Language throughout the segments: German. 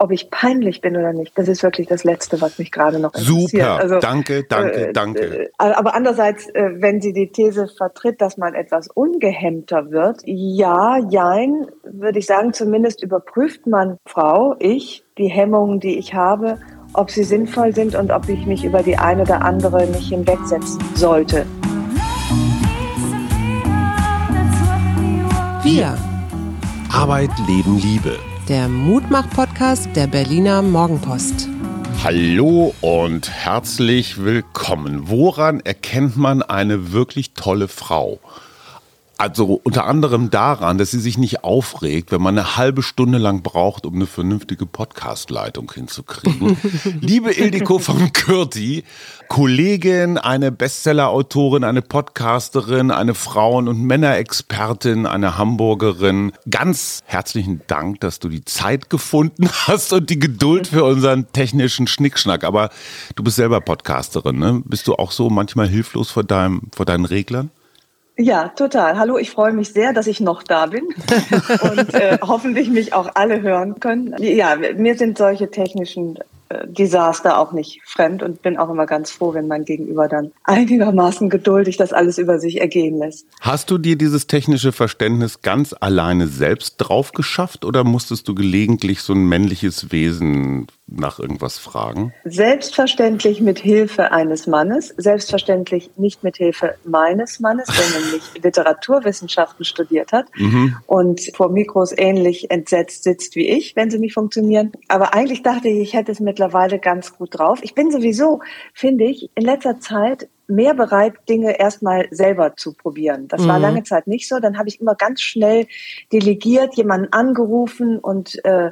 ob ich peinlich bin oder nicht, das ist wirklich das Letzte, was mich gerade noch interessiert. Super, also, danke, danke, äh, danke. Äh, aber andererseits, äh, wenn sie die These vertritt, dass man etwas ungehemmter wird, ja, jein, würde ich sagen, zumindest überprüft man, Frau, ich, die Hemmungen, die ich habe, ob sie sinnvoll sind und ob ich mich über die eine oder andere nicht hinwegsetzen sollte. Wir. Arbeit, Leben, Liebe der Mutmach-Podcast der Berliner Morgenpost. Hallo und herzlich willkommen. Woran erkennt man eine wirklich tolle Frau? Also unter anderem daran, dass sie sich nicht aufregt, wenn man eine halbe Stunde lang braucht, um eine vernünftige Podcast-Leitung hinzukriegen. Liebe Ildiko von Kürti, Kollegin, eine Bestseller-Autorin, eine Podcasterin, eine Frauen- und Männerexpertin, eine Hamburgerin. Ganz herzlichen Dank, dass du die Zeit gefunden hast und die Geduld für unseren technischen Schnickschnack. Aber du bist selber Podcasterin, ne? Bist du auch so manchmal hilflos vor deinem, vor deinen Reglern? Ja, total. Hallo, ich freue mich sehr, dass ich noch da bin und äh, hoffentlich mich auch alle hören können. Ja, mir sind solche technischen äh, Desaster auch nicht fremd und bin auch immer ganz froh, wenn mein Gegenüber dann einigermaßen geduldig das alles über sich ergehen lässt. Hast du dir dieses technische Verständnis ganz alleine selbst drauf geschafft oder musstest du gelegentlich so ein männliches Wesen nach irgendwas fragen? Selbstverständlich mit Hilfe eines Mannes, selbstverständlich nicht mit Hilfe meines Mannes, der nämlich Literaturwissenschaften studiert hat mhm. und vor Mikros ähnlich entsetzt sitzt wie ich, wenn sie nicht funktionieren. Aber eigentlich dachte ich, ich hätte es mittlerweile ganz gut drauf. Ich bin sowieso, finde ich, in letzter Zeit mehr bereit, Dinge erstmal selber zu probieren. Das mhm. war lange Zeit nicht so. Dann habe ich immer ganz schnell delegiert, jemanden angerufen und äh,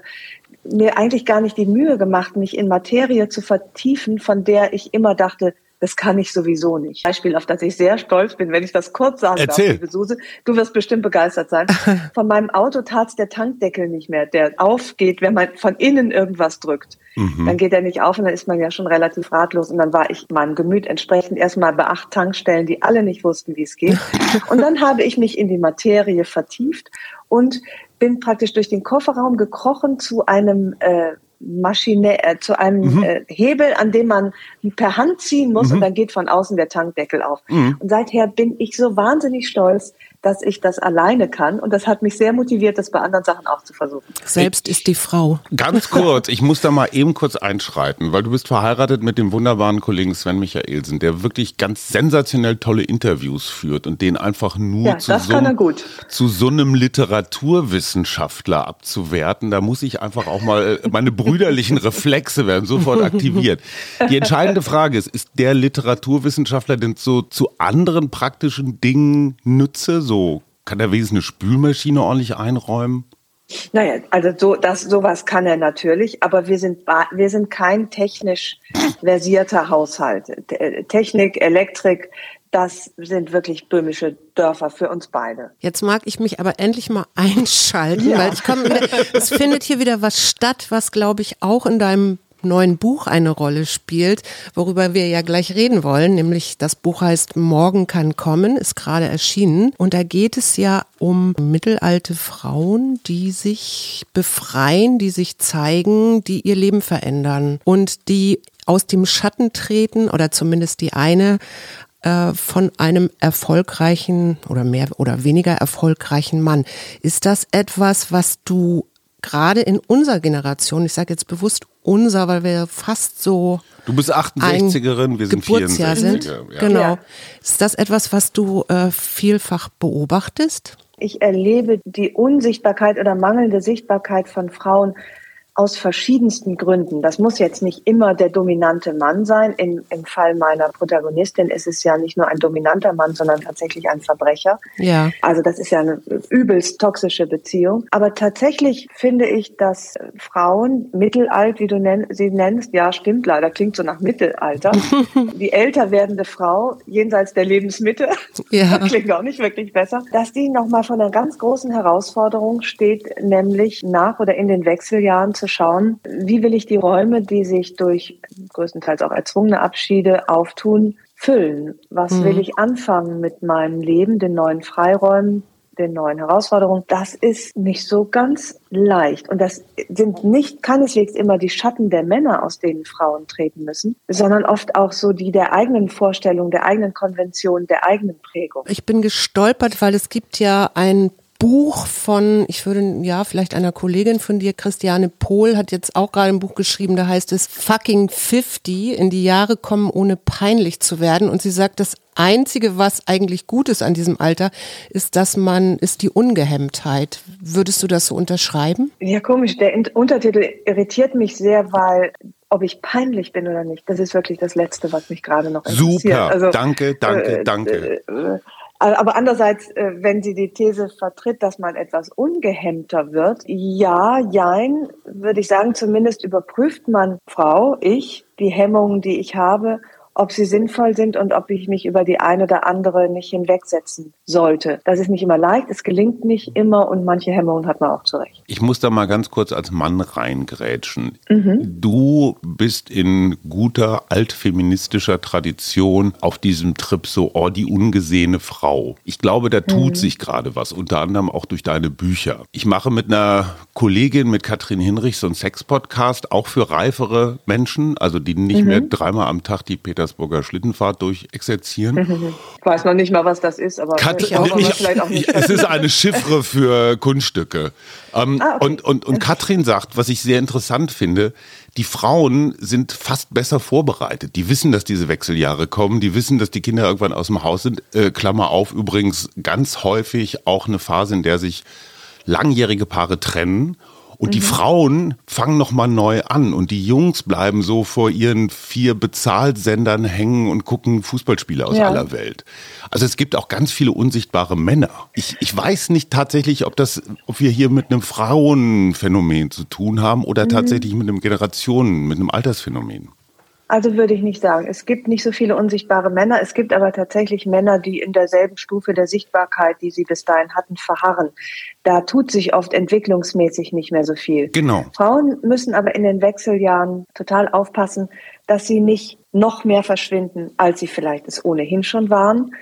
mir eigentlich gar nicht die Mühe gemacht, mich in Materie zu vertiefen, von der ich immer dachte, das kann ich sowieso nicht. Beispiel, auf das ich sehr stolz bin, wenn ich das kurz sagen Erzähl. darf, liebe Suse. Du wirst bestimmt begeistert sein. Von meinem Auto tat der Tankdeckel nicht mehr, der aufgeht, wenn man von innen irgendwas drückt. Mhm. Dann geht er nicht auf und dann ist man ja schon relativ ratlos. Und dann war ich meinem Gemüt entsprechend erstmal bei acht Tankstellen, die alle nicht wussten, wie es geht. Und dann habe ich mich in die Materie vertieft und bin praktisch durch den Kofferraum gekrochen zu einem äh, Maschine, äh, zu einem mhm. äh, Hebel, an dem man per Hand ziehen muss mhm. und dann geht von außen der Tankdeckel auf. Mhm. Und seither bin ich so wahnsinnig stolz, dass ich das alleine kann. Und das hat mich sehr motiviert, das bei anderen Sachen auch zu versuchen. Selbst ist die Frau. Ganz kurz, ich muss da mal eben kurz einschreiten, weil du bist verheiratet mit dem wunderbaren Kollegen Sven Michaelsen, der wirklich ganz sensationell tolle Interviews führt und den einfach nur ja, zu, so, zu so einem Literaturwissenschaftler abzuwerten. Da muss ich einfach auch mal, äh, meine brüderlichen Reflexe werden sofort aktiviert. Die entscheidende Frage ist, ist der Literaturwissenschaftler denn so zu anderen praktischen Dingen Nütze? So, kann er wenigstens eine Spülmaschine ordentlich einräumen? Naja, also so, das, sowas kann er natürlich, aber wir sind, wir sind kein technisch versierter Haushalt. Technik, Elektrik, das sind wirklich böhmische Dörfer für uns beide. Jetzt mag ich mich aber endlich mal einschalten, ja. weil ich komme wieder, es findet hier wieder was statt, was glaube ich auch in deinem neuen Buch eine Rolle spielt, worüber wir ja gleich reden wollen, nämlich das Buch heißt Morgen kann kommen, ist gerade erschienen und da geht es ja um mittelalte Frauen, die sich befreien, die sich zeigen, die ihr Leben verändern und die aus dem Schatten treten oder zumindest die eine äh, von einem erfolgreichen oder mehr oder weniger erfolgreichen Mann. Ist das etwas, was du gerade in unserer Generation, ich sage jetzt bewusst unser, weil wir fast so. Du bist 68erin, wir sind Geburtsjahr 64 sind. Ja. Genau. Ist das etwas, was du äh, vielfach beobachtest? Ich erlebe die Unsichtbarkeit oder mangelnde Sichtbarkeit von Frauen aus verschiedensten Gründen. Das muss jetzt nicht immer der dominante Mann sein. Im, Im Fall meiner Protagonistin ist es ja nicht nur ein dominanter Mann, sondern tatsächlich ein Verbrecher. Ja. Also das ist ja eine übelst toxische Beziehung. Aber tatsächlich finde ich, dass Frauen mittelalt, wie du nenn, sie nennst, ja stimmt leider, klingt so nach Mittelalter. die älter werdende Frau jenseits der Lebensmitte, ja. klingt auch nicht wirklich besser, dass die nochmal von einer ganz großen Herausforderung steht, nämlich nach oder in den Wechseljahren zu schauen, wie will ich die Räume, die sich durch größtenteils auch erzwungene Abschiede auftun, füllen? Was mhm. will ich anfangen mit meinem Leben, den neuen Freiräumen, den neuen Herausforderungen. Das ist nicht so ganz leicht. Und das sind nicht keineswegs immer die Schatten der Männer, aus denen Frauen treten müssen, sondern oft auch so die der eigenen Vorstellung, der eigenen Konvention, der eigenen Prägung. Ich bin gestolpert, weil es gibt ja ein Buch von, ich würde, ja, vielleicht einer Kollegin von dir, Christiane Pohl, hat jetzt auch gerade ein Buch geschrieben, da heißt es Fucking 50, in die Jahre kommen, ohne peinlich zu werden. Und sie sagt, das Einzige, was eigentlich gut ist an diesem Alter, ist, dass man, ist die Ungehemmtheit. Würdest du das so unterschreiben? Ja, komisch. Der Untertitel irritiert mich sehr, weil ob ich peinlich bin oder nicht, das ist wirklich das Letzte, was mich gerade noch interessiert. Super, also, danke, danke, äh, danke. Äh, äh, aber andererseits, äh, wenn sie die These vertritt, dass man etwas ungehemmter wird, ja, jein, würde ich sagen, zumindest überprüft man, Frau, ich, die Hemmungen, die ich habe ob sie sinnvoll sind und ob ich mich über die eine oder andere nicht hinwegsetzen sollte. Das ist nicht immer leicht, es gelingt nicht immer und manche Hemmungen hat man auch zurecht. Ich muss da mal ganz kurz als Mann reingrätschen. Mhm. Du bist in guter altfeministischer Tradition auf diesem Trip so, oh, die ungesehene Frau. Ich glaube, da tut mhm. sich gerade was, unter anderem auch durch deine Bücher. Ich mache mit einer Kollegin, mit Katrin Hinrich, so einen Sex-Podcast, auch für reifere Menschen, also die nicht mhm. mehr dreimal am Tag die Peter Petersburger Schlittenfahrt durchexerzieren. Ich weiß noch nicht mal, was das ist, aber Kat ich auch, ich, vielleicht auch nicht. Es ist eine Chiffre für Kunststücke. Ähm, ah, okay. und, und, und Katrin sagt, was ich sehr interessant finde, die Frauen sind fast besser vorbereitet. Die wissen, dass diese Wechseljahre kommen. Die wissen, dass die Kinder irgendwann aus dem Haus sind. Äh, Klammer auf, übrigens ganz häufig auch eine Phase, in der sich langjährige Paare trennen und mhm. die Frauen fangen nochmal neu an und die Jungs bleiben so vor ihren vier Bezahlsendern hängen und gucken Fußballspiele aus ja. aller Welt. Also es gibt auch ganz viele unsichtbare Männer. Ich, ich weiß nicht tatsächlich, ob das, ob wir hier mit einem Frauenphänomen zu tun haben oder mhm. tatsächlich mit einem Generationen, mit einem Altersphänomen. Also würde ich nicht sagen. Es gibt nicht so viele unsichtbare Männer. Es gibt aber tatsächlich Männer, die in derselben Stufe der Sichtbarkeit, die sie bis dahin hatten, verharren. Da tut sich oft entwicklungsmäßig nicht mehr so viel. Genau. Frauen müssen aber in den Wechseljahren total aufpassen, dass sie nicht noch mehr verschwinden, als sie vielleicht es ohnehin schon waren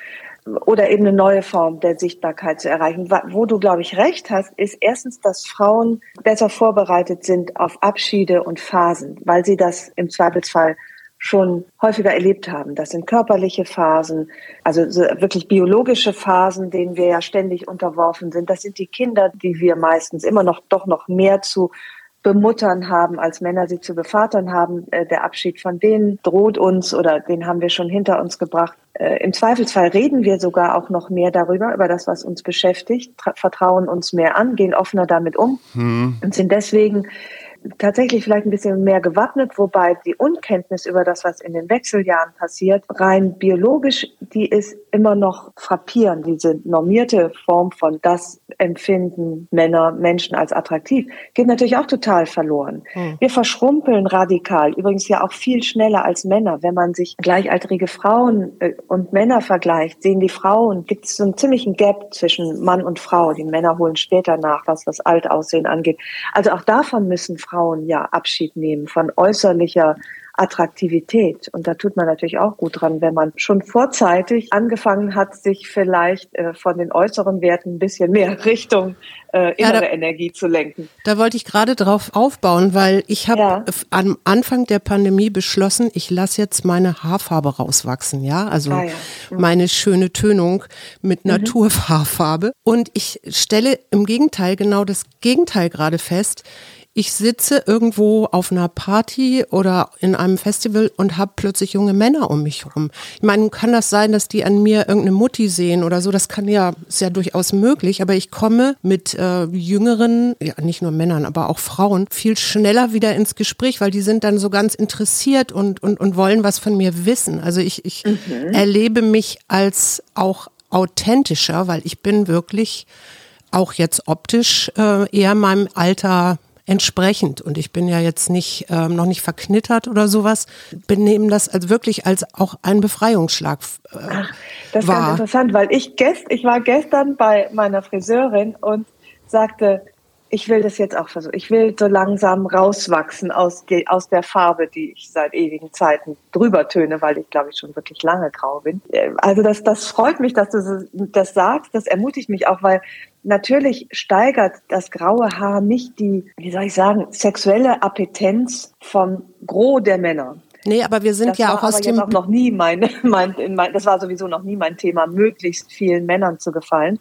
oder eben eine neue Form der Sichtbarkeit zu erreichen. Wo du, glaube ich, recht hast, ist erstens, dass Frauen besser vorbereitet sind auf Abschiede und Phasen, weil sie das im Zweifelsfall schon häufiger erlebt haben. Das sind körperliche Phasen, also wirklich biologische Phasen, denen wir ja ständig unterworfen sind. Das sind die Kinder, die wir meistens immer noch doch noch mehr zu bemuttern haben, als Männer sie zu bevatern haben. Äh, der Abschied von denen droht uns oder den haben wir schon hinter uns gebracht. Äh, Im Zweifelsfall reden wir sogar auch noch mehr darüber, über das, was uns beschäftigt, vertrauen uns mehr an, gehen offener damit um hm. und sind deswegen tatsächlich vielleicht ein bisschen mehr gewappnet, wobei die Unkenntnis über das, was in den Wechseljahren passiert, rein biologisch, die ist immer noch frappierend. Diese normierte Form von das empfinden Männer, Menschen als attraktiv, geht natürlich auch total verloren. Hm. Wir verschrumpeln radikal, übrigens ja auch viel schneller als Männer. Wenn man sich gleichaltrige Frauen äh, und Männer vergleicht, sehen die Frauen, gibt es so einen ziemlichen Gap zwischen Mann und Frau. Die Männer holen später nach, was das Altaussehen angeht. Also auch davon müssen Frauen Frauen ja Abschied nehmen von äußerlicher Attraktivität. Und da tut man natürlich auch gut dran, wenn man schon vorzeitig angefangen hat, sich vielleicht äh, von den äußeren Werten ein bisschen mehr Richtung äh, innere ja, da, Energie zu lenken. Da wollte ich gerade drauf aufbauen, weil ich habe ja. am Anfang der Pandemie beschlossen, ich lasse jetzt meine Haarfarbe rauswachsen, ja, also ah, ja. Mhm. meine schöne Tönung mit mhm. Naturhaarfarbe. Und ich stelle im Gegenteil genau das Gegenteil gerade fest ich sitze irgendwo auf einer Party oder in einem Festival und habe plötzlich junge Männer um mich herum. Ich meine, kann das sein, dass die an mir irgendeine Mutti sehen oder so? Das kann ja, ist ja durchaus möglich, aber ich komme mit äh, jüngeren, ja nicht nur Männern, aber auch Frauen viel schneller wieder ins Gespräch, weil die sind dann so ganz interessiert und, und, und wollen was von mir wissen. Also ich, ich mhm. erlebe mich als auch authentischer, weil ich bin wirklich auch jetzt optisch äh, eher meinem Alter entsprechend. Und ich bin ja jetzt nicht ähm, noch nicht verknittert oder sowas, benehme das als wirklich als auch ein Befreiungsschlag. Äh, Ach, das ist war. ganz interessant, weil ich gest, ich war gestern bei meiner Friseurin und sagte, ich will das jetzt auch versuchen. Ich will so langsam rauswachsen aus, die, aus der Farbe, die ich seit ewigen Zeiten drüber töne, weil ich glaube ich schon wirklich lange grau bin. Also das, das freut mich, dass du das sagst. Das ermutigt mich auch, weil natürlich steigert das graue Haar nicht die, wie soll ich sagen, sexuelle Appetenz vom Gros der Männer. Nee, aber wir sind das ja auch aus dem. Auch noch nie mein, mein, mein, das war sowieso noch nie mein Thema, möglichst vielen Männern zu gefallen.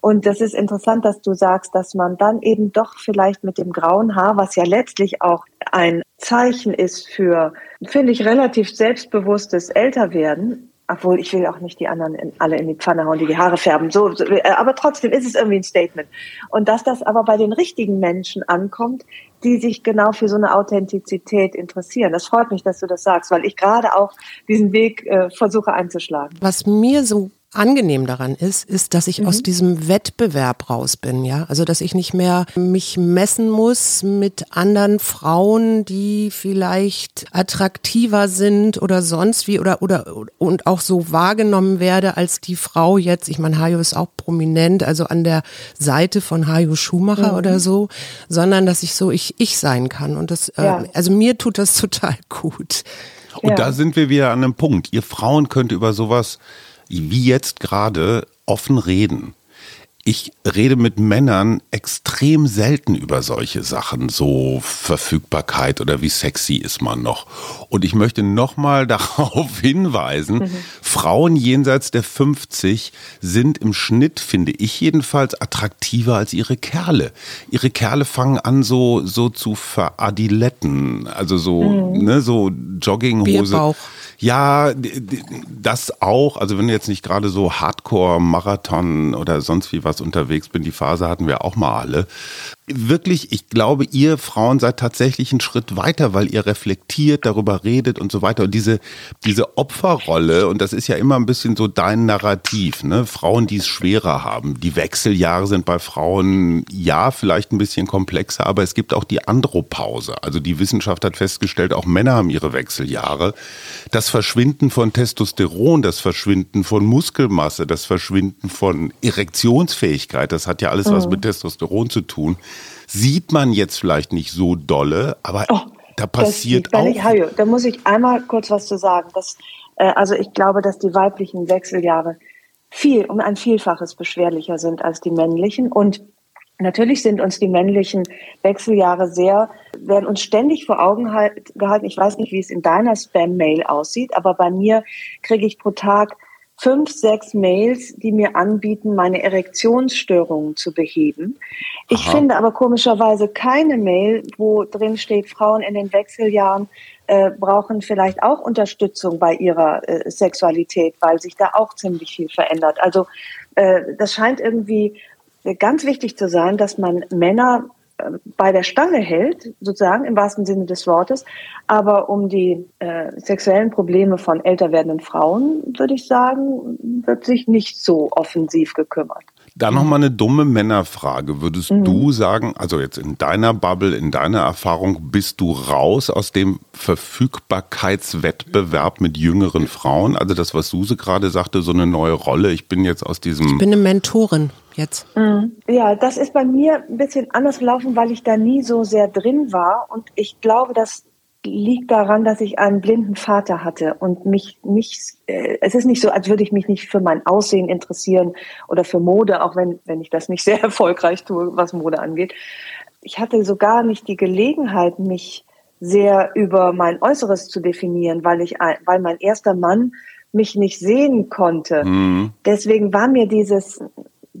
Und das ist interessant, dass du sagst, dass man dann eben doch vielleicht mit dem grauen Haar, was ja letztlich auch ein Zeichen ist für, finde ich, relativ selbstbewusstes Älterwerden, obwohl ich will auch nicht die anderen in, alle in die Pfanne hauen, die die Haare färben. So, so, äh, aber trotzdem ist es irgendwie ein Statement. Und dass das aber bei den richtigen Menschen ankommt, die sich genau für so eine Authentizität interessieren. Das freut mich, dass du das sagst, weil ich gerade auch diesen Weg äh, versuche einzuschlagen. Was mir so angenehm daran ist, ist, dass ich mhm. aus diesem Wettbewerb raus bin, ja. Also, dass ich nicht mehr mich messen muss mit anderen Frauen, die vielleicht attraktiver sind oder sonst wie oder, oder, und auch so wahrgenommen werde als die Frau jetzt. Ich meine, Hajo ist auch prominent, also an der Seite von Hajo Schumacher mhm. oder so, sondern dass ich so ich, ich sein kann. Und das, äh, ja. äh, also mir tut das total gut. Und ja. da sind wir wieder an einem Punkt. Ihr Frauen könnt über sowas wie jetzt gerade offen reden. Ich rede mit Männern extrem selten über solche Sachen, so Verfügbarkeit oder wie sexy ist man noch. Und ich möchte nochmal darauf hinweisen, mhm. Frauen jenseits der 50 sind im Schnitt, finde ich jedenfalls, attraktiver als ihre Kerle. Ihre Kerle fangen an so, so zu veradiletten, also so, mhm. ne, so Jogginghose. Bierbauch. Ja, das auch. Also wenn du jetzt nicht gerade so Hardcore-Marathon oder sonst wie was unterwegs bin, die Phase hatten wir auch mal alle wirklich, ich glaube, ihr Frauen seid tatsächlich einen Schritt weiter, weil ihr reflektiert, darüber redet und so weiter. Und diese, diese Opferrolle, und das ist ja immer ein bisschen so dein Narrativ, ne? Frauen, die es schwerer haben. Die Wechseljahre sind bei Frauen, ja, vielleicht ein bisschen komplexer, aber es gibt auch die Andropause. Also die Wissenschaft hat festgestellt, auch Männer haben ihre Wechseljahre. Das Verschwinden von Testosteron, das Verschwinden von Muskelmasse, das Verschwinden von Erektionsfähigkeit, das hat ja alles was mhm. mit Testosteron zu tun sieht man jetzt vielleicht nicht so dolle, aber oh, da passiert auch. Ich, Hajo, da muss ich einmal kurz was zu sagen. Das, äh, also ich glaube, dass die weiblichen Wechseljahre viel um ein Vielfaches beschwerlicher sind als die männlichen und Natürlich sind uns die männlichen Wechseljahre sehr, werden uns ständig vor Augen halt, gehalten. Ich weiß nicht, wie es in deiner Spam-Mail aussieht, aber bei mir kriege ich pro Tag fünf, sechs Mails, die mir anbieten, meine Erektionsstörungen zu beheben. Ich Aha. finde aber komischerweise keine Mail, wo drin steht, Frauen in den Wechseljahren äh, brauchen vielleicht auch Unterstützung bei ihrer äh, Sexualität, weil sich da auch ziemlich viel verändert. Also äh, das scheint irgendwie ganz wichtig zu sein, dass man Männer bei der Stange hält, sozusagen im wahrsten Sinne des Wortes. Aber um die äh, sexuellen Probleme von älter werdenden Frauen, würde ich sagen, wird sich nicht so offensiv gekümmert. Dann nochmal eine dumme Männerfrage. Würdest mhm. du sagen, also jetzt in deiner Bubble, in deiner Erfahrung, bist du raus aus dem Verfügbarkeitswettbewerb mit jüngeren Frauen? Also das, was Suse gerade sagte, so eine neue Rolle. Ich bin jetzt aus diesem... Ich bin eine Mentorin jetzt. Mhm. Ja, das ist bei mir ein bisschen anders gelaufen, weil ich da nie so sehr drin war. Und ich glaube, das liegt daran, dass ich einen blinden Vater hatte und mich nicht, äh, es ist nicht so, als würde ich mich nicht für mein Aussehen interessieren oder für Mode, auch wenn, wenn ich das nicht sehr erfolgreich tue, was Mode angeht. Ich hatte so gar nicht die Gelegenheit, mich sehr über mein Äußeres zu definieren, weil ich, weil mein erster Mann mich nicht sehen konnte. Mhm. Deswegen war mir dieses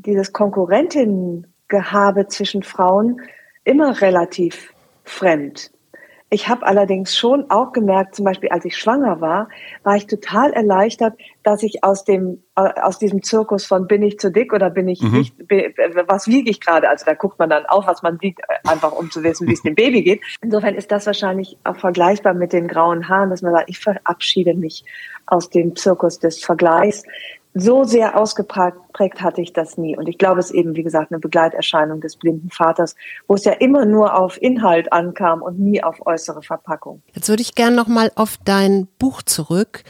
dieses Konkurrentinnengehabe zwischen Frauen immer relativ fremd. Ich habe allerdings schon auch gemerkt, zum Beispiel als ich schwanger war, war ich total erleichtert, dass ich aus dem äh, aus diesem Zirkus von bin ich zu dick oder bin ich mhm. nicht, was wiege ich gerade? Also da guckt man dann auch, was man wiegt, äh, einfach um zu wissen, wie es dem Baby geht. Insofern ist das wahrscheinlich auch vergleichbar mit den grauen Haaren, dass man sagt, ich verabschiede mich aus dem Zirkus des Vergleichs so sehr ausgeprägt hatte ich das nie. Und ich glaube, es ist eben, wie gesagt, eine Begleiterscheinung des blinden Vaters, wo es ja immer nur auf Inhalt ankam und nie auf äußere Verpackung. Jetzt würde ich gerne noch mal auf dein Buch zurück.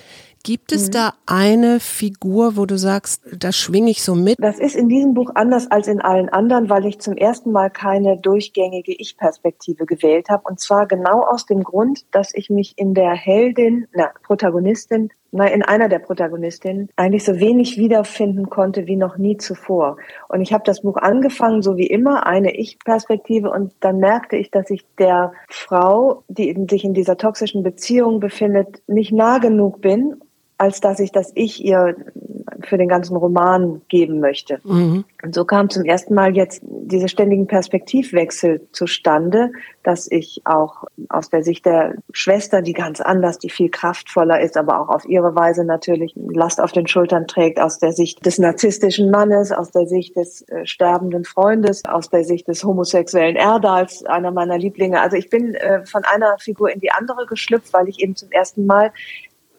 Gibt es mhm. da eine Figur, wo du sagst, da schwinge ich so mit? Das ist in diesem Buch anders als in allen anderen, weil ich zum ersten Mal keine durchgängige Ich-Perspektive gewählt habe. Und zwar genau aus dem Grund, dass ich mich in der Heldin, na, Protagonistin, in einer der Protagonistinnen eigentlich so wenig wiederfinden konnte wie noch nie zuvor. Und ich habe das Buch angefangen, so wie immer, eine Ich-Perspektive. Und dann merkte ich, dass ich der Frau, die sich in dieser toxischen Beziehung befindet, nicht nah genug bin als dass ich das Ich ihr für den ganzen Roman geben möchte. Mhm. Und so kam zum ersten Mal jetzt diese ständigen Perspektivwechsel zustande, dass ich auch aus der Sicht der Schwester, die ganz anders, die viel kraftvoller ist, aber auch auf ihre Weise natürlich Last auf den Schultern trägt, aus der Sicht des narzisstischen Mannes, aus der Sicht des äh, sterbenden Freundes, aus der Sicht des homosexuellen Erdals, einer meiner Lieblinge. Also ich bin äh, von einer Figur in die andere geschlüpft, weil ich eben zum ersten Mal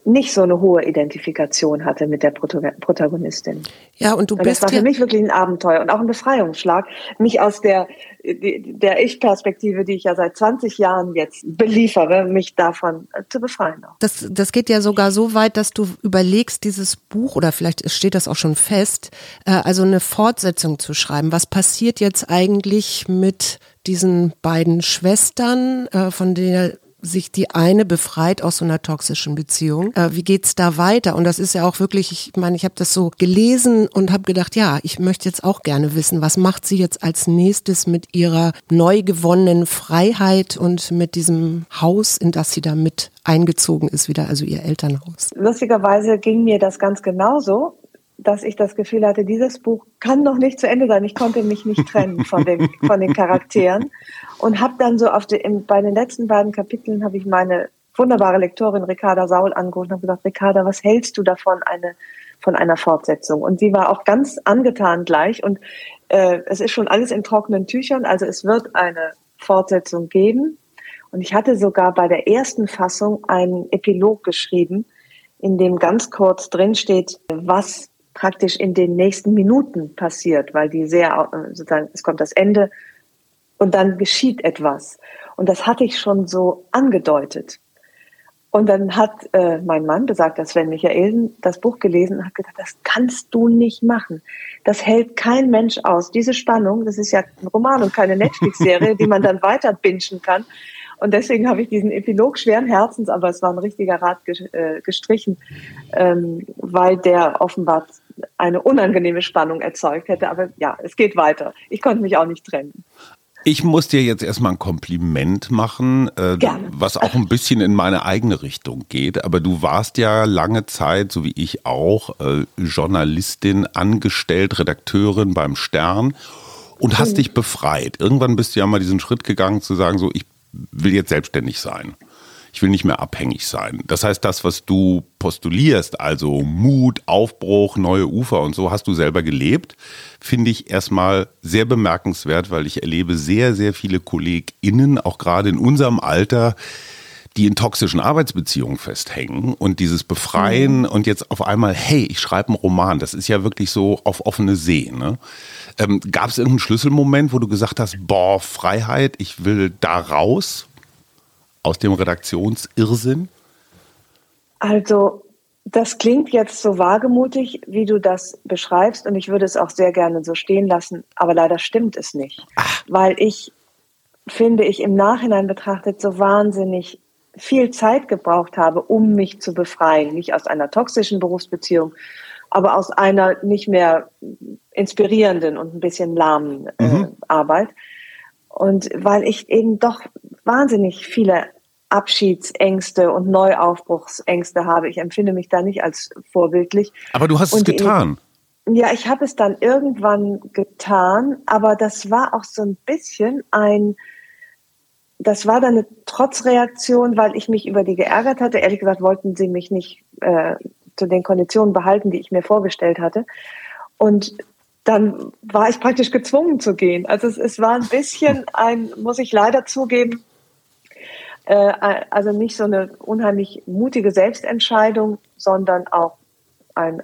nicht so eine hohe Identifikation hatte mit der Protagonistin. Ja, und du und bist das war für mich wirklich ein Abenteuer und auch ein Befreiungsschlag, mich aus der der Ich-Perspektive, die ich ja seit 20 Jahren jetzt beliefere, mich davon äh, zu befreien. Das, das geht ja sogar so weit, dass du überlegst, dieses Buch, oder vielleicht steht das auch schon fest, äh, also eine Fortsetzung zu schreiben. Was passiert jetzt eigentlich mit diesen beiden Schwestern, äh, von der sich die eine befreit aus so einer toxischen Beziehung. Äh, wie geht's da weiter? Und das ist ja auch wirklich, ich meine, ich habe das so gelesen und habe gedacht, ja, ich möchte jetzt auch gerne wissen, was macht sie jetzt als nächstes mit ihrer neu gewonnenen Freiheit und mit diesem Haus, in das sie da mit eingezogen ist, wieder, also ihr Elternhaus. Lustigerweise ging mir das ganz genauso dass ich das Gefühl hatte, dieses Buch kann noch nicht zu Ende sein. Ich konnte mich nicht trennen von den, von den Charakteren und habe dann so auf die, in, bei den letzten beiden Kapiteln habe ich meine wunderbare Lektorin Ricarda Saul angerufen und habe gesagt, Ricarda, was hältst du davon, eine, von einer Fortsetzung? Und sie war auch ganz angetan gleich und äh, es ist schon alles in trockenen Tüchern, also es wird eine Fortsetzung geben. Und ich hatte sogar bei der ersten Fassung einen Epilog geschrieben, in dem ganz kurz drin steht, was praktisch in den nächsten Minuten passiert, weil die sehr, äh, sozusagen, es kommt das Ende und dann geschieht etwas. Und das hatte ich schon so angedeutet. Und dann hat äh, mein Mann, besagt das Sven Michaelsen, das Buch gelesen und hat gesagt, das kannst du nicht machen. Das hält kein Mensch aus. Diese Spannung, das ist ja ein Roman und keine Netflix-Serie, die man dann weiter bingen kann. Und deswegen habe ich diesen Epilog schweren Herzens, aber es war ein richtiger Rat äh, gestrichen, ähm, weil der offenbar eine unangenehme Spannung erzeugt hätte. Aber ja, es geht weiter. Ich konnte mich auch nicht trennen. Ich muss dir jetzt erstmal ein Kompliment machen, äh, was auch ein bisschen in meine eigene Richtung geht. Aber du warst ja lange Zeit, so wie ich auch, äh, Journalistin, angestellt, Redakteurin beim Stern und hast mhm. dich befreit. Irgendwann bist du ja mal diesen Schritt gegangen zu sagen, so ich will jetzt selbstständig sein. Ich will nicht mehr abhängig sein. Das heißt, das, was du postulierst, also Mut, Aufbruch, neue Ufer und so, hast du selber gelebt, finde ich erstmal sehr bemerkenswert, weil ich erlebe sehr, sehr viele KollegInnen, auch gerade in unserem Alter, die in toxischen Arbeitsbeziehungen festhängen und dieses Befreien mhm. und jetzt auf einmal, hey, ich schreibe einen Roman, das ist ja wirklich so auf offene See. Ne? Ähm, Gab es irgendeinen Schlüsselmoment, wo du gesagt hast, boah, Freiheit, ich will da raus aus dem Redaktionsirrsinn? Also, das klingt jetzt so wagemutig, wie du das beschreibst, und ich würde es auch sehr gerne so stehen lassen, aber leider stimmt es nicht, Ach. weil ich finde ich im Nachhinein betrachtet so wahnsinnig viel Zeit gebraucht habe, um mich zu befreien, nicht aus einer toxischen Berufsbeziehung, aber aus einer nicht mehr inspirierenden und ein bisschen lahmen äh, mhm. Arbeit. Und weil ich eben doch wahnsinnig viele Abschiedsängste und Neuaufbruchsängste habe. Ich empfinde mich da nicht als vorbildlich. Aber du hast und es getan. ja, ich habe es dann irgendwann getan, aber das war auch so ein bisschen ein, das war dann eine Trotzreaktion, weil ich mich über die geärgert hatte. Ehrlich gesagt wollten sie mich nicht äh, zu den Konditionen behalten, die ich mir vorgestellt hatte. Und dann war ich praktisch gezwungen zu gehen. Also es, es war ein bisschen ein, muss ich leider zugeben, äh, also nicht so eine unheimlich mutige Selbstentscheidung, sondern auch ein,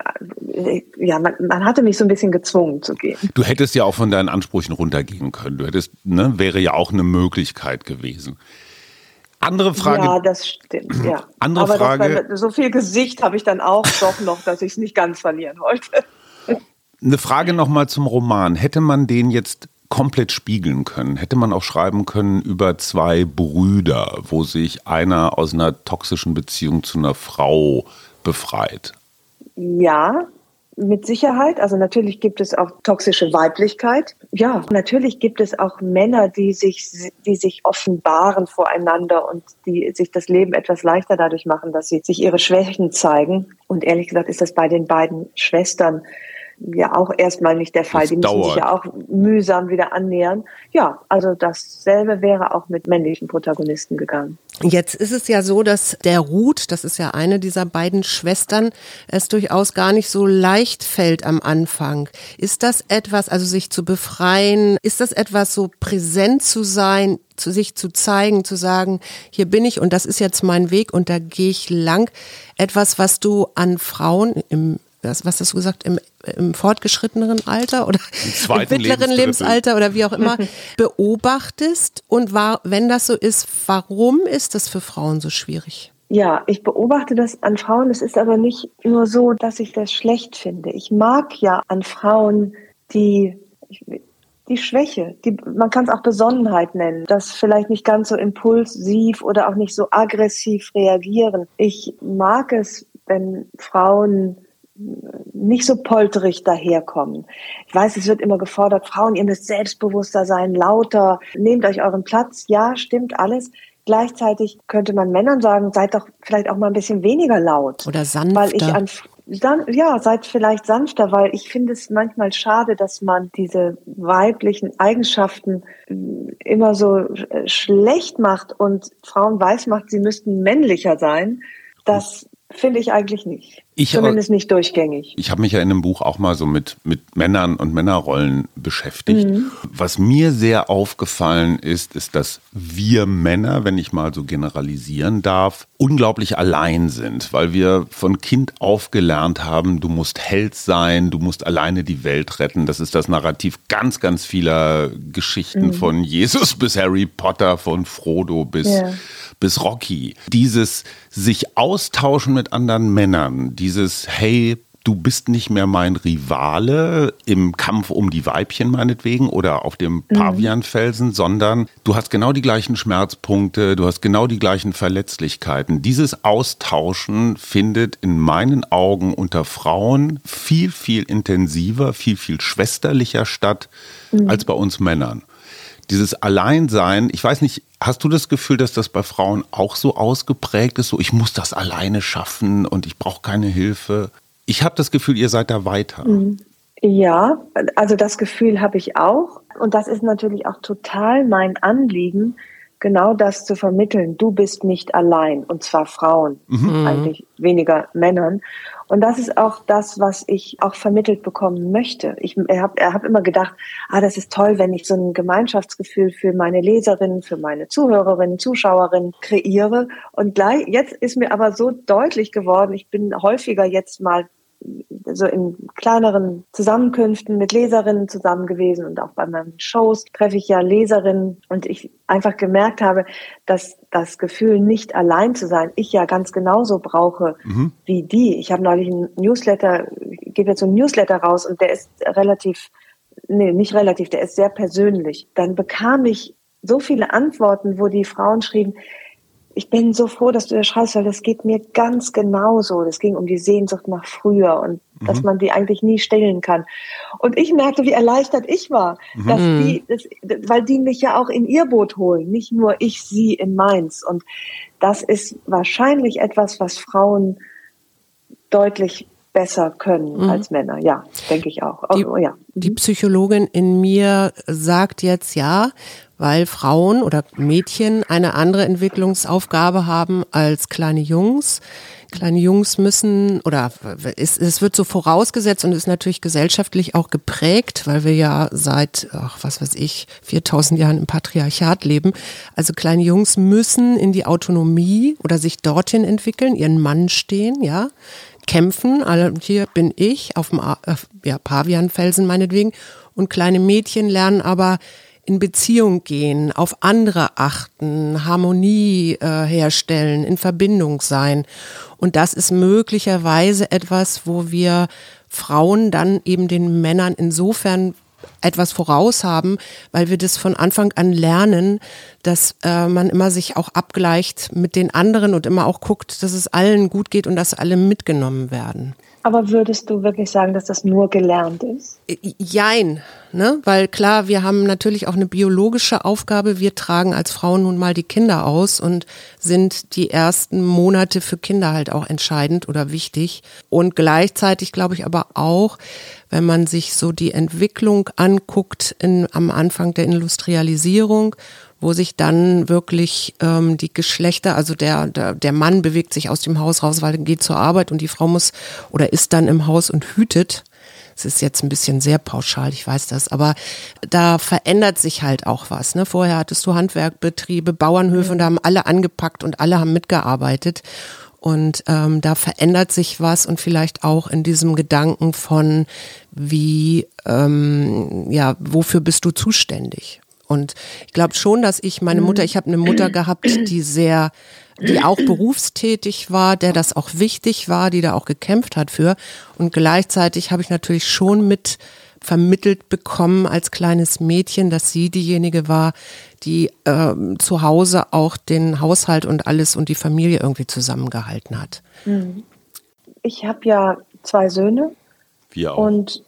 ja, man, man, hatte mich so ein bisschen gezwungen zu gehen. Du hättest ja auch von deinen Ansprüchen runtergehen können. Du hättest, ne, wäre ja auch eine Möglichkeit gewesen. Andere Frage. Ja, das stimmt, ja. Andere Aber Frage. War, so viel Gesicht habe ich dann auch doch noch, dass ich es nicht ganz verlieren wollte. Eine Frage nochmal zum Roman. Hätte man den jetzt komplett spiegeln können? Hätte man auch schreiben können über zwei Brüder, wo sich einer aus einer toxischen Beziehung zu einer Frau befreit? Ja, mit Sicherheit. Also natürlich gibt es auch toxische Weiblichkeit. Ja, natürlich gibt es auch Männer, die sich, die sich offenbaren voreinander und die sich das Leben etwas leichter dadurch machen, dass sie sich ihre Schwächen zeigen. Und ehrlich gesagt ist das bei den beiden Schwestern ja auch erstmal nicht der Fall. Das die müssen dauert. sich ja auch mühsam wieder annähern. Ja, also dasselbe wäre auch mit männlichen Protagonisten gegangen. Jetzt ist es ja so, dass der Ruth, das ist ja eine dieser beiden Schwestern, es durchaus gar nicht so leicht fällt am Anfang. Ist das etwas, also sich zu befreien, ist das etwas so präsent zu sein, zu sich zu zeigen, zu sagen, hier bin ich und das ist jetzt mein Weg und da gehe ich lang. Etwas, was du an Frauen im was, was hast du gesagt, im, im fortgeschritteneren Alter oder im, im mittleren Lebensalter oder wie auch immer beobachtest und war, wenn das so ist, warum ist das für Frauen so schwierig? Ja, ich beobachte das an Frauen. Es ist aber nicht nur so, dass ich das schlecht finde. Ich mag ja an Frauen die, die Schwäche, die, man kann es auch Besonnenheit nennen, das vielleicht nicht ganz so impulsiv oder auch nicht so aggressiv reagieren. Ich mag es, wenn Frauen nicht so polterig daherkommen. Ich weiß, es wird immer gefordert, Frauen, ihr müsst selbstbewusster sein, lauter, nehmt euch euren Platz. Ja, stimmt alles. Gleichzeitig könnte man Männern sagen, seid doch vielleicht auch mal ein bisschen weniger laut. Oder sanfter. Weil ich an, ja, seid vielleicht sanfter, weil ich finde es manchmal schade, dass man diese weiblichen Eigenschaften äh, immer so äh, schlecht macht und Frauen weiß macht, sie müssten männlicher sein. Das finde ich eigentlich nicht. Ich, Zumindest nicht durchgängig. Ich habe mich ja in dem Buch auch mal so mit, mit Männern und Männerrollen beschäftigt. Mhm. Was mir sehr aufgefallen ist, ist, dass wir Männer, wenn ich mal so generalisieren darf, unglaublich allein sind, weil wir von Kind auf gelernt haben, du musst Held sein, du musst alleine die Welt retten. Das ist das Narrativ ganz, ganz vieler Geschichten mhm. von Jesus bis Harry Potter, von Frodo bis, ja. bis Rocky. Dieses sich austauschen mit anderen Männern, die dieses, hey, du bist nicht mehr mein Rivale im Kampf um die Weibchen meinetwegen oder auf dem mhm. Pavianfelsen, mhm. sondern du hast genau die gleichen Schmerzpunkte, du hast genau die gleichen Verletzlichkeiten. Dieses Austauschen findet in meinen Augen unter Frauen viel, viel intensiver, viel, viel schwesterlicher statt mhm. als bei uns Männern. Dieses Alleinsein, ich weiß nicht, hast du das Gefühl, dass das bei Frauen auch so ausgeprägt ist, so ich muss das alleine schaffen und ich brauche keine Hilfe? Ich habe das Gefühl, ihr seid da weiter. Mhm. Ja, also das Gefühl habe ich auch. Und das ist natürlich auch total mein Anliegen, genau das zu vermitteln. Du bist nicht allein, und zwar Frauen, mhm. eigentlich weniger Männern. Und das ist auch das, was ich auch vermittelt bekommen möchte. Ich habe hab immer gedacht, ah, das ist toll, wenn ich so ein Gemeinschaftsgefühl für meine Leserinnen, für meine Zuhörerinnen, Zuschauerinnen kreiere. Und gleich, jetzt ist mir aber so deutlich geworden, ich bin häufiger jetzt mal so in kleineren Zusammenkünften mit Leserinnen zusammen gewesen und auch bei meinen Shows treffe ich ja Leserinnen und ich einfach gemerkt habe, dass das Gefühl, nicht allein zu sein, ich ja ganz genauso brauche mhm. wie die. Ich habe neulich einen Newsletter, gebe jetzt so einen Newsletter raus und der ist relativ, nee, nicht relativ, der ist sehr persönlich. Dann bekam ich so viele Antworten, wo die Frauen schrieben, ich bin so froh, dass du das schreibst, weil das geht mir ganz genauso. Das ging um die Sehnsucht nach früher und mhm. dass man die eigentlich nie stillen kann. Und ich merkte, wie erleichtert ich war, mhm. dass die, das, weil die mich ja auch in ihr Boot holen, nicht nur ich sie in meins. Und das ist wahrscheinlich etwas, was Frauen deutlich besser können mhm. als Männer. Ja, denke ich auch. Die, oh, ja. die Psychologin in mir sagt jetzt ja, weil Frauen oder Mädchen eine andere Entwicklungsaufgabe haben als kleine Jungs. Kleine Jungs müssen oder es, es wird so vorausgesetzt und ist natürlich gesellschaftlich auch geprägt, weil wir ja seit, ach, was weiß ich, 4000 Jahren im Patriarchat leben. Also kleine Jungs müssen in die Autonomie oder sich dorthin entwickeln, ihren Mann stehen, ja, kämpfen. Also hier bin ich auf dem ja, Pavianfelsen meinetwegen und kleine Mädchen lernen aber in Beziehung gehen, auf andere achten, Harmonie äh, herstellen, in Verbindung sein. Und das ist möglicherweise etwas, wo wir Frauen dann eben den Männern insofern etwas voraus haben, weil wir das von Anfang an lernen, dass äh, man immer sich auch abgleicht mit den anderen und immer auch guckt, dass es allen gut geht und dass alle mitgenommen werden. Aber würdest du wirklich sagen, dass das nur gelernt ist? Jein, ne? Weil klar, wir haben natürlich auch eine biologische Aufgabe. Wir tragen als Frauen nun mal die Kinder aus und sind die ersten Monate für Kinder halt auch entscheidend oder wichtig. Und gleichzeitig glaube ich aber auch, wenn man sich so die Entwicklung anguckt in, am Anfang der Industrialisierung wo sich dann wirklich ähm, die Geschlechter, also der, der, der Mann bewegt sich aus dem Haus raus, weil er geht zur Arbeit und die Frau muss oder ist dann im Haus und hütet. Es ist jetzt ein bisschen sehr pauschal, ich weiß das, aber da verändert sich halt auch was. Ne? Vorher hattest du Handwerkbetriebe, Bauernhöfe und da haben alle angepackt und alle haben mitgearbeitet. Und ähm, da verändert sich was und vielleicht auch in diesem Gedanken von, wie, ähm, ja, wofür bist du zuständig? Und ich glaube schon, dass ich meine Mutter, ich habe eine Mutter gehabt, die sehr, die auch berufstätig war, der das auch wichtig war, die da auch gekämpft hat für. Und gleichzeitig habe ich natürlich schon mit vermittelt bekommen als kleines Mädchen, dass sie diejenige war, die äh, zu Hause auch den Haushalt und alles und die Familie irgendwie zusammengehalten hat. Mhm. Ich habe ja zwei Söhne. Wir auch. Und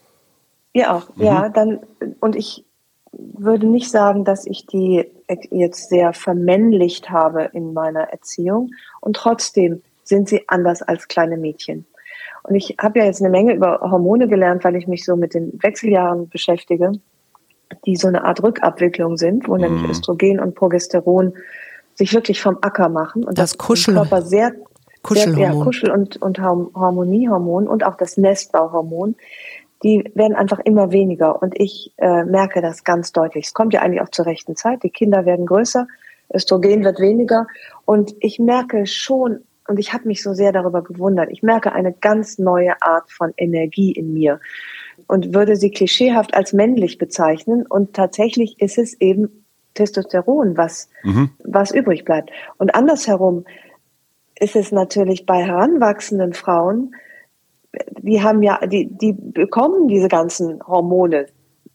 ihr auch, mhm. ja. Dann und ich würde nicht sagen, dass ich die jetzt sehr vermännlicht habe in meiner Erziehung. Und trotzdem sind sie anders als kleine Mädchen. Und ich habe ja jetzt eine Menge über Hormone gelernt, weil ich mich so mit den Wechseljahren beschäftige, die so eine Art Rückabwicklung sind, wo mhm. nämlich Östrogen und Progesteron sich wirklich vom Acker machen und das, das Kuschel. Körper sehr, sehr ja, Kuschel- und, und Harmoniehormon und auch das Nestbauhormon die werden einfach immer weniger. Und ich äh, merke das ganz deutlich. Es kommt ja eigentlich auch zur rechten Zeit. Die Kinder werden größer, Östrogen wird weniger. Und ich merke schon, und ich habe mich so sehr darüber gewundert, ich merke eine ganz neue Art von Energie in mir und würde sie klischeehaft als männlich bezeichnen. Und tatsächlich ist es eben Testosteron, was, mhm. was übrig bleibt. Und andersherum ist es natürlich bei heranwachsenden Frauen, die haben ja, die, die bekommen diese ganzen Hormone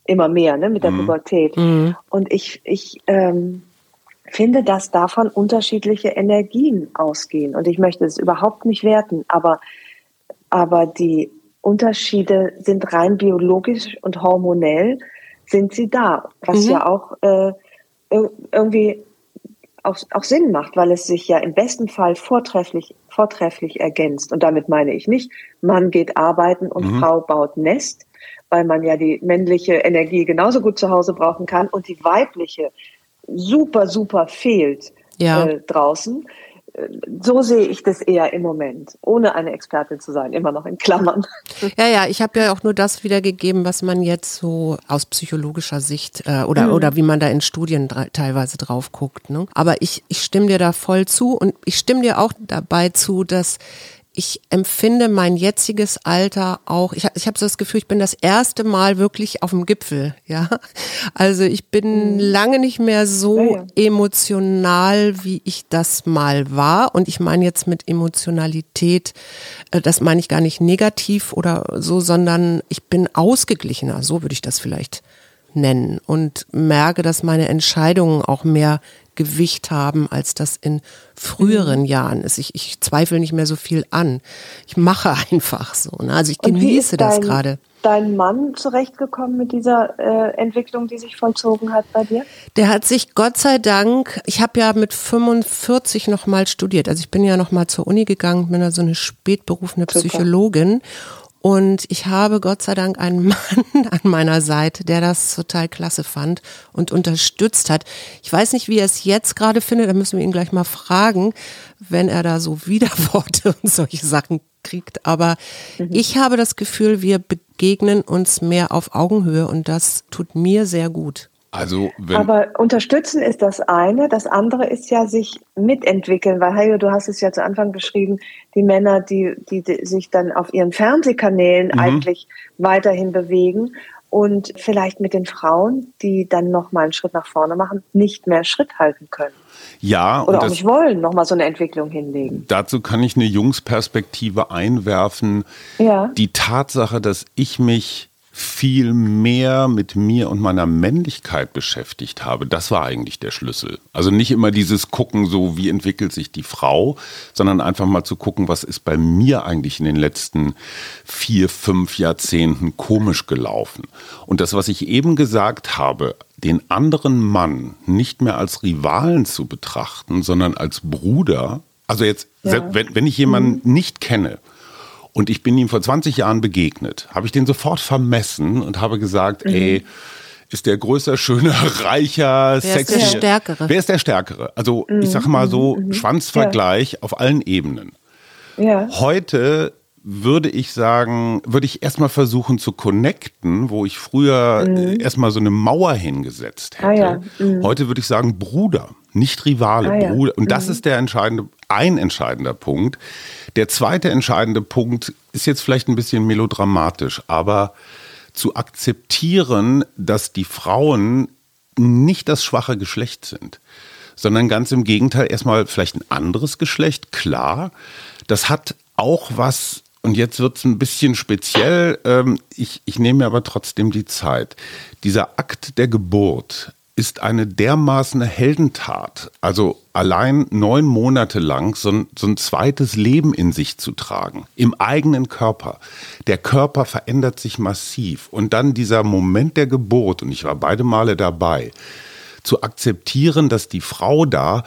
immer mehr, ne, mit der mhm. Pubertät. Mhm. Und ich, ich ähm, finde, dass davon unterschiedliche Energien ausgehen. Und ich möchte es überhaupt nicht werten, aber, aber die Unterschiede sind rein biologisch und hormonell sind sie da, was mhm. ja auch äh, irgendwie auch, auch Sinn macht, weil es sich ja im besten Fall vortrefflich, vortrefflich ergänzt. Und damit meine ich nicht, Mann geht arbeiten und mhm. Frau baut Nest, weil man ja die männliche Energie genauso gut zu Hause brauchen kann und die weibliche super, super fehlt ja. äh, draußen so sehe ich das eher im Moment, ohne eine Expertin zu sein, immer noch in Klammern. Ja, ja, ich habe ja auch nur das wiedergegeben, was man jetzt so aus psychologischer Sicht äh, oder, mhm. oder wie man da in Studien teilweise drauf guckt. Ne? Aber ich, ich stimme dir da voll zu und ich stimme dir auch dabei zu, dass ich empfinde mein jetziges Alter auch, ich, ich habe so das Gefühl, ich bin das erste Mal wirklich auf dem Gipfel, ja. Also ich bin mhm. lange nicht mehr so ja, ja. emotional, wie ich das mal war. Und ich meine jetzt mit Emotionalität, äh, das meine ich gar nicht negativ oder so, sondern ich bin ausgeglichener, so würde ich das vielleicht nennen. Und merke, dass meine Entscheidungen auch mehr Gewicht haben, als das in früheren mhm. Jahren ist. Ich, ich zweifle nicht mehr so viel an. Ich mache einfach so. Ne? Also ich genieße das gerade. Dein Mann zurechtgekommen mit dieser äh, Entwicklung, die sich vollzogen hat bei dir? Der hat sich Gott sei Dank, ich habe ja mit 45 nochmal studiert. Also ich bin ja nochmal zur Uni gegangen, bin da so eine spätberufene Psychologin. Und ich habe Gott sei Dank einen Mann an meiner Seite, der das total klasse fand und unterstützt hat. Ich weiß nicht, wie er es jetzt gerade findet, da müssen wir ihn gleich mal fragen, wenn er da so Widerworte und solche Sachen kriegt. Aber mhm. ich habe das Gefühl, wir begegnen uns mehr auf Augenhöhe und das tut mir sehr gut. Also wenn Aber unterstützen ist das eine. Das andere ist ja sich mitentwickeln, weil Hayo, du hast es ja zu Anfang beschrieben, die Männer, die, die, die sich dann auf ihren Fernsehkanälen mhm. eigentlich weiterhin bewegen und vielleicht mit den Frauen, die dann noch mal einen Schritt nach vorne machen, nicht mehr Schritt halten können. Ja, oder auch nicht wollen, noch mal so eine Entwicklung hinlegen. Dazu kann ich eine Jungsperspektive einwerfen. Ja. Die Tatsache, dass ich mich viel mehr mit mir und meiner Männlichkeit beschäftigt habe. Das war eigentlich der Schlüssel. Also nicht immer dieses Gucken, so wie entwickelt sich die Frau, sondern einfach mal zu gucken, was ist bei mir eigentlich in den letzten vier, fünf Jahrzehnten komisch gelaufen. Und das, was ich eben gesagt habe, den anderen Mann nicht mehr als Rivalen zu betrachten, sondern als Bruder. Also jetzt, ja. wenn, wenn ich jemanden mhm. nicht kenne, und ich bin ihm vor 20 Jahren begegnet, habe ich den sofort vermessen und habe gesagt, mhm. ey, ist der größer, schöner, reicher, Wer sexy. Wer ist der Stärkere? Wer ist der Stärkere? Also mhm. ich sag mal so, mhm. Schwanzvergleich ja. auf allen Ebenen. Ja. Heute würde ich sagen, würde ich erstmal versuchen zu connecten, wo ich früher mhm. erstmal so eine Mauer hingesetzt hätte. Ah, ja. mhm. Heute würde ich sagen Bruder, nicht Rivale, ah, Bruder. Und das mhm. ist der entscheidende, ein entscheidender Punkt. Der zweite entscheidende Punkt ist jetzt vielleicht ein bisschen melodramatisch, aber zu akzeptieren, dass die Frauen nicht das schwache Geschlecht sind, sondern ganz im Gegenteil erstmal vielleicht ein anderes Geschlecht, klar. Das hat auch was, und jetzt wird es ein bisschen speziell, ähm, ich, ich nehme mir aber trotzdem die Zeit. Dieser Akt der Geburt ist eine dermaßen Heldentat. Also allein neun Monate lang so ein, so ein, zweites Leben in sich zu tragen, im eigenen Körper. Der Körper verändert sich massiv. Und dann dieser Moment der Geburt, und ich war beide Male dabei, zu akzeptieren, dass die Frau da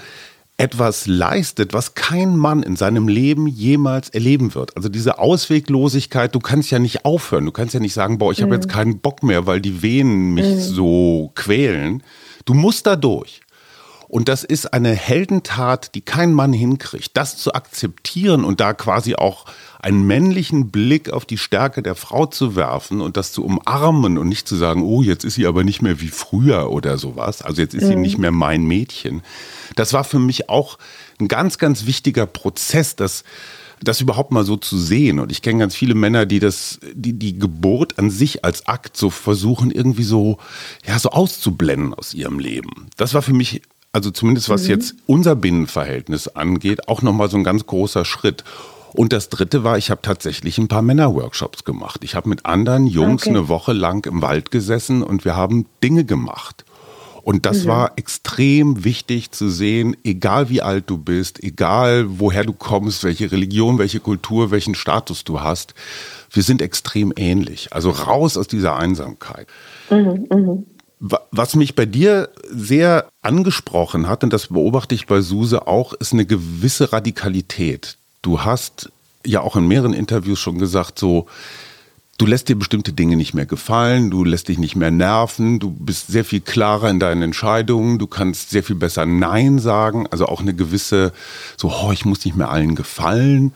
etwas leistet, was kein Mann in seinem Leben jemals erleben wird. Also diese Ausweglosigkeit, du kannst ja nicht aufhören, du kannst ja nicht sagen, boah, ich habe jetzt mhm. keinen Bock mehr, weil die Venen mich mhm. so quälen. Du musst da durch. Und das ist eine Heldentat, die kein Mann hinkriegt. Das zu akzeptieren und da quasi auch einen männlichen Blick auf die Stärke der Frau zu werfen und das zu umarmen und nicht zu sagen, oh, jetzt ist sie aber nicht mehr wie früher oder sowas. Also jetzt ist mhm. sie nicht mehr mein Mädchen. Das war für mich auch ein ganz, ganz wichtiger Prozess, dass das überhaupt mal so zu sehen. Und ich kenne ganz viele Männer, die das, die, die Geburt an sich als Akt so versuchen, irgendwie so, ja, so auszublenden aus ihrem Leben. Das war für mich, also zumindest was mhm. jetzt unser Binnenverhältnis angeht, auch nochmal so ein ganz großer Schritt. Und das dritte war, ich habe tatsächlich ein paar Männerworkshops gemacht. Ich habe mit anderen Jungs okay. eine Woche lang im Wald gesessen und wir haben Dinge gemacht. Und das mhm. war extrem wichtig zu sehen, egal wie alt du bist, egal woher du kommst, welche Religion, welche Kultur, welchen Status du hast. Wir sind extrem ähnlich. Also raus aus dieser Einsamkeit. Mhm, mh. Was mich bei dir sehr angesprochen hat, und das beobachte ich bei Suse auch, ist eine gewisse Radikalität. Du hast ja auch in mehreren Interviews schon gesagt, so, Du lässt dir bestimmte Dinge nicht mehr gefallen, du lässt dich nicht mehr nerven, du bist sehr viel klarer in deinen Entscheidungen, du kannst sehr viel besser Nein sagen, also auch eine gewisse, so, oh, ich muss nicht mehr allen gefallen.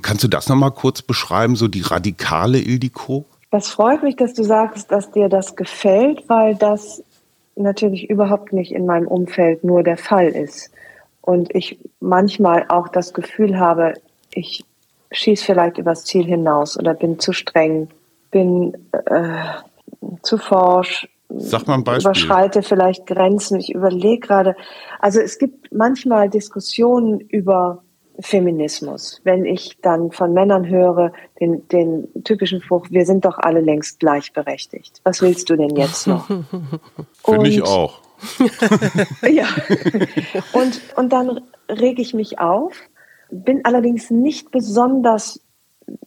Kannst du das nochmal kurz beschreiben, so die radikale Ildiko? Das freut mich, dass du sagst, dass dir das gefällt, weil das natürlich überhaupt nicht in meinem Umfeld nur der Fall ist. Und ich manchmal auch das Gefühl habe, ich schieße vielleicht übers Ziel hinaus oder bin zu streng bin äh, zu forsch, Sag mal ein Beispiel. überschreite vielleicht Grenzen. Ich überlege gerade, also es gibt manchmal Diskussionen über Feminismus. Wenn ich dann von Männern höre, den, den typischen Spruch, wir sind doch alle längst gleichberechtigt. Was willst du denn jetzt noch? Finde ich auch. ja. Und, und dann rege ich mich auf, bin allerdings nicht besonders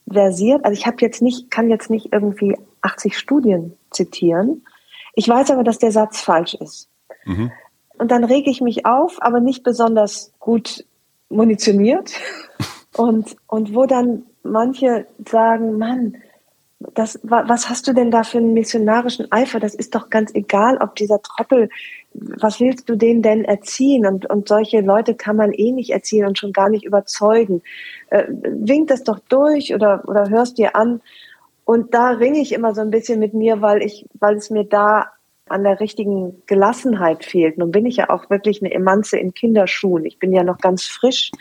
versiert. Also ich habe jetzt nicht, kann jetzt nicht irgendwie 80 Studien zitieren. Ich weiß aber, dass der Satz falsch ist. Mhm. Und dann rege ich mich auf, aber nicht besonders gut munitioniert. Und, und wo dann manche sagen, Mann, das, was hast du denn da für einen missionarischen Eifer? Das ist doch ganz egal, ob dieser Trottel, was willst du denen denn erziehen? Und, und solche Leute kann man eh nicht erziehen und schon gar nicht überzeugen. Äh, wink das doch durch oder, oder hörst dir an. Und da ringe ich immer so ein bisschen mit mir, weil ich, weil es mir da an der richtigen Gelassenheit fehlt. Nun bin ich ja auch wirklich eine Emanze in Kinderschuhen. Ich bin ja noch ganz frisch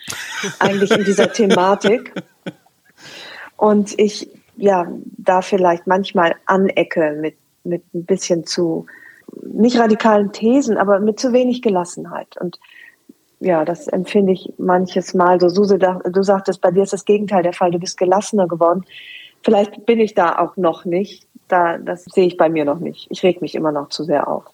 eigentlich in dieser Thematik. Und ich, ja, da vielleicht manchmal anecke mit, mit ein bisschen zu, nicht radikalen Thesen, aber mit zu wenig Gelassenheit. Und ja, das empfinde ich manches Mal so. Suse, du sagtest, bei dir ist das Gegenteil der Fall. Du bist gelassener geworden. Vielleicht bin ich da auch noch nicht. Da, das sehe ich bei mir noch nicht. Ich reg mich immer noch zu sehr auf.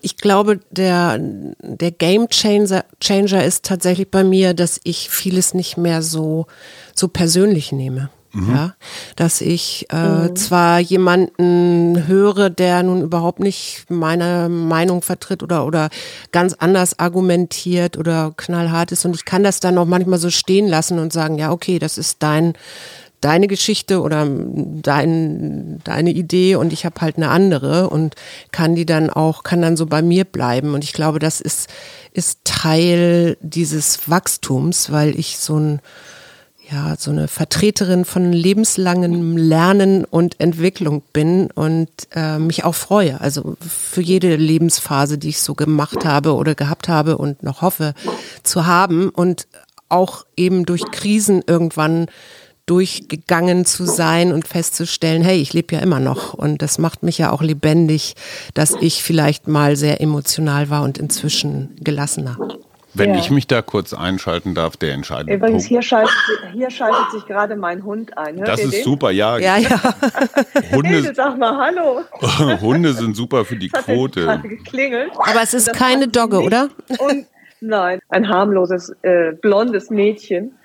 Ich glaube, der, der Game Changer, Changer ist tatsächlich bei mir, dass ich vieles nicht mehr so, so persönlich nehme. Mhm. Ja, dass ich äh, mhm. zwar jemanden höre, der nun überhaupt nicht meine Meinung vertritt oder oder ganz anders argumentiert oder knallhart ist und ich kann das dann auch manchmal so stehen lassen und sagen, ja, okay, das ist dein deine Geschichte oder dein, deine Idee und ich habe halt eine andere und kann die dann auch, kann dann so bei mir bleiben. Und ich glaube, das ist, ist Teil dieses Wachstums, weil ich so ein ja, so eine Vertreterin von lebenslangem Lernen und Entwicklung bin und äh, mich auch freue. Also für jede Lebensphase, die ich so gemacht habe oder gehabt habe und noch hoffe zu haben und auch eben durch Krisen irgendwann durchgegangen zu sein und festzustellen, hey, ich lebe ja immer noch. Und das macht mich ja auch lebendig, dass ich vielleicht mal sehr emotional war und inzwischen gelassener. Wenn ja. ich mich da kurz einschalten darf, der entscheidende Übrigens, Punkt. Hier schaltet, hier schaltet sich gerade mein Hund ein. Hört das ist den? super, ja. Ja, ja. Hunde, Hilde, sag mal Hallo. Hunde sind super für die Quote. geklingelt. Aber es ist keine Dogge, oder? Und nein, ein harmloses, äh, blondes Mädchen.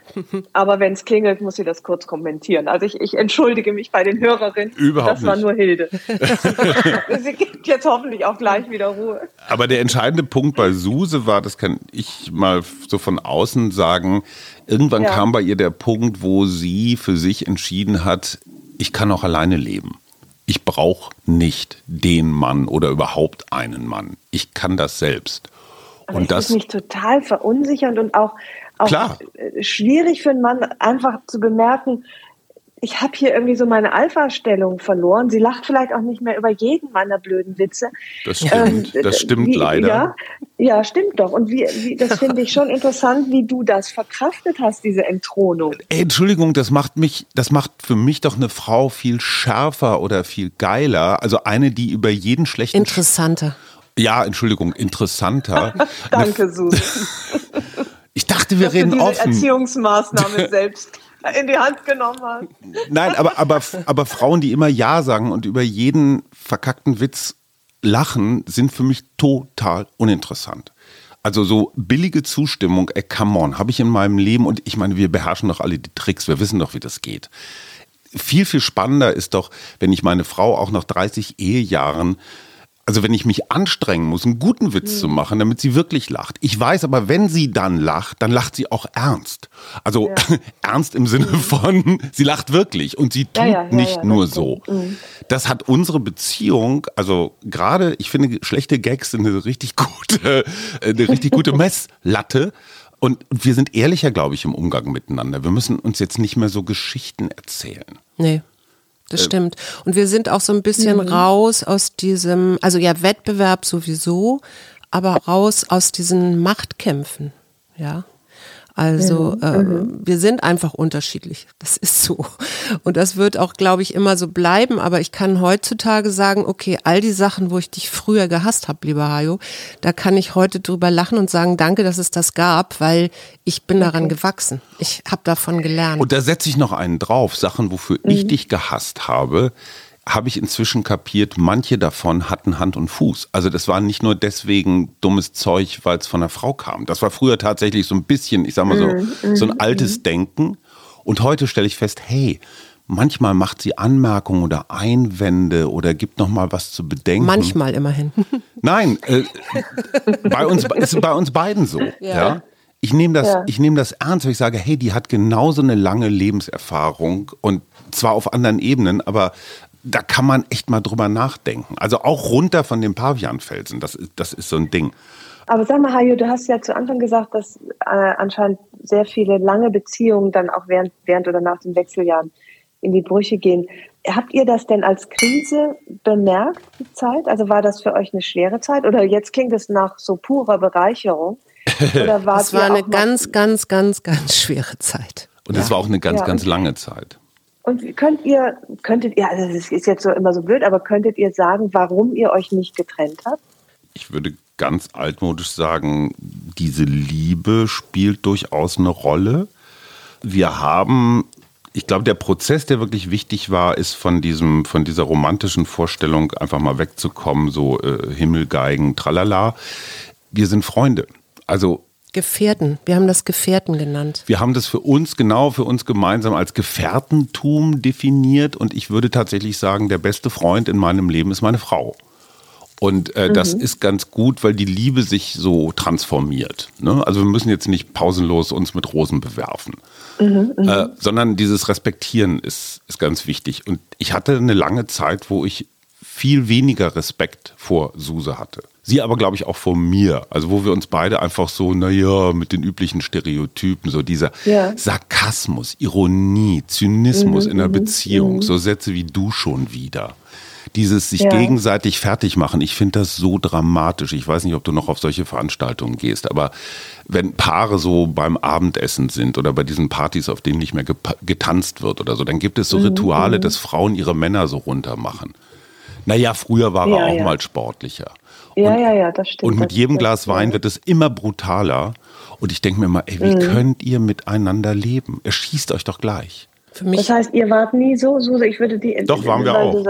Aber wenn es klingelt, muss sie das kurz kommentieren. Also ich, ich entschuldige mich bei den Hörerinnen. Überhaupt Das war nicht. nur Hilde. sie gibt jetzt hoffentlich auch gleich wieder Ruhe. Aber der entscheidende Punkt bei Suse war, das kann ich mal so von außen sagen, irgendwann ja. kam bei ihr der Punkt, wo sie für sich entschieden hat, ich kann auch alleine leben. Ich brauche nicht den Mann oder überhaupt einen Mann. Ich kann das selbst. Aber und das ist mich total verunsichernd und auch auch Klar. schwierig für einen Mann, einfach zu bemerken, ich habe hier irgendwie so meine Alpha-Stellung verloren. Sie lacht vielleicht auch nicht mehr über jeden meiner blöden Witze. Das stimmt, ähm, das stimmt wie, leider. Ja, ja, stimmt doch. Und wie, wie das finde ich schon interessant, wie du das verkraftet hast, diese Entthronung. Ey, Entschuldigung, das macht mich, das macht für mich doch eine Frau viel schärfer oder viel geiler. Also eine, die über jeden schlechten. Interessanter. Ja, Entschuldigung, interessanter. Danke, Susan. Ich dachte, wir Dass reden du diese offen. Erziehungsmaßnahme selbst in die Hand genommen hast. Nein, aber, aber, aber Frauen, die immer Ja sagen und über jeden verkackten Witz lachen, sind für mich total uninteressant. Also so billige Zustimmung, ey, come on, habe ich in meinem Leben und ich meine, wir beherrschen doch alle die Tricks, wir wissen doch, wie das geht. Viel, viel spannender ist doch, wenn ich meine Frau auch nach 30 Ehejahren also wenn ich mich anstrengen muss, einen guten Witz mhm. zu machen, damit sie wirklich lacht. Ich weiß aber, wenn sie dann lacht, dann lacht sie auch ernst. Also ja. ernst im Sinne mhm. von, sie lacht wirklich und sie tut ja, ja, nicht nur so. Mhm. Das hat unsere Beziehung, also gerade, ich finde, schlechte Gags sind eine richtig gute, eine richtig gute Messlatte. Und wir sind ehrlicher, glaube ich, im Umgang miteinander. Wir müssen uns jetzt nicht mehr so Geschichten erzählen. Nee. Das äh, stimmt. Und wir sind auch so ein bisschen mhm. raus aus diesem, also ja, Wettbewerb sowieso, aber raus aus diesen Machtkämpfen. Ja. Also mhm. äh, mhm. wir sind einfach unterschiedlich. Das ist so. Und das wird auch, glaube ich, immer so bleiben. Aber ich kann heutzutage sagen, okay, all die Sachen, wo ich dich früher gehasst habe, lieber Hajo, da kann ich heute drüber lachen und sagen, danke, dass es das gab, weil ich bin okay. daran gewachsen. Ich habe davon gelernt. Und da setze ich noch einen drauf. Sachen, wofür mhm. ich dich gehasst habe, habe ich inzwischen kapiert, manche davon hatten Hand und Fuß. Also das war nicht nur deswegen dummes Zeug, weil es von einer Frau kam. Das war früher tatsächlich so ein bisschen, ich sag mal so, mm, so ein altes mm. Denken. Und heute stelle ich fest, hey, manchmal macht sie Anmerkungen oder Einwände oder gibt noch mal was zu bedenken. Manchmal immerhin. Nein, äh, bei uns ist bei uns beiden so. Ja. ja? Ich nehme das, ja. ich nehme das ernst, wenn ich sage, hey, die hat genauso eine lange Lebenserfahrung und zwar auf anderen Ebenen, aber da kann man echt mal drüber nachdenken. Also auch runter von dem Pavianfelsen, das ist, das ist so ein Ding. Aber sag mal, Hajo, du hast ja zu Anfang gesagt, dass äh, anscheinend sehr viele lange Beziehungen dann auch während, während oder nach den Wechseljahren in die Brüche gehen. Habt ihr das denn als Krise bemerkt, die Zeit? Also war das für euch eine schwere Zeit? Oder jetzt klingt es nach so purer Bereicherung? Oder war es war eine ganz, ganz, ganz, ganz schwere Zeit. Und es ja. war auch eine ganz, ja. ganz lange Zeit. Und könnt ihr, könntet ihr, also das ist jetzt so immer so blöd, aber könntet ihr sagen, warum ihr euch nicht getrennt habt? Ich würde ganz altmodisch sagen, diese Liebe spielt durchaus eine Rolle. Wir haben, ich glaube, der Prozess, der wirklich wichtig war, ist von diesem, von dieser romantischen Vorstellung einfach mal wegzukommen, so äh, Himmelgeigen, tralala. Wir sind Freunde. Also Gefährten. Wir haben das Gefährten genannt. Wir haben das für uns genau, für uns gemeinsam als Gefährtentum definiert und ich würde tatsächlich sagen, der beste Freund in meinem Leben ist meine Frau. Und äh, mhm. das ist ganz gut, weil die Liebe sich so transformiert. Ne? Also wir müssen jetzt nicht pausenlos uns mit Rosen bewerfen, mhm, mhm. äh, sondern dieses Respektieren ist, ist ganz wichtig. Und ich hatte eine lange Zeit, wo ich viel weniger Respekt vor Suse hatte. Sie aber, glaube ich, auch vor mir. Also wo wir uns beide einfach so, naja, mit den üblichen Stereotypen, so dieser ja. Sarkasmus, Ironie, Zynismus mhm, in der mhm, Beziehung, mhm. so Sätze wie du schon wieder. Dieses sich ja. gegenseitig fertig machen, ich finde das so dramatisch. Ich weiß nicht, ob du noch auf solche Veranstaltungen gehst, aber wenn Paare so beim Abendessen sind oder bei diesen Partys, auf denen nicht mehr getanzt wird oder so, dann gibt es so mhm, Rituale, mhm. dass Frauen ihre Männer so runter machen. Naja, früher war ja, er auch ja. mal sportlicher. Ja, und, ja, ja, das stimmt. Und mit jedem Glas Wein wird es immer brutaler. Und ich denke mir mal, ey, wie mhm. könnt ihr miteinander leben? Er schießt euch doch gleich. Für mich das heißt, ihr wart nie so, Suse, ich würde die. Doch, waren wir auch.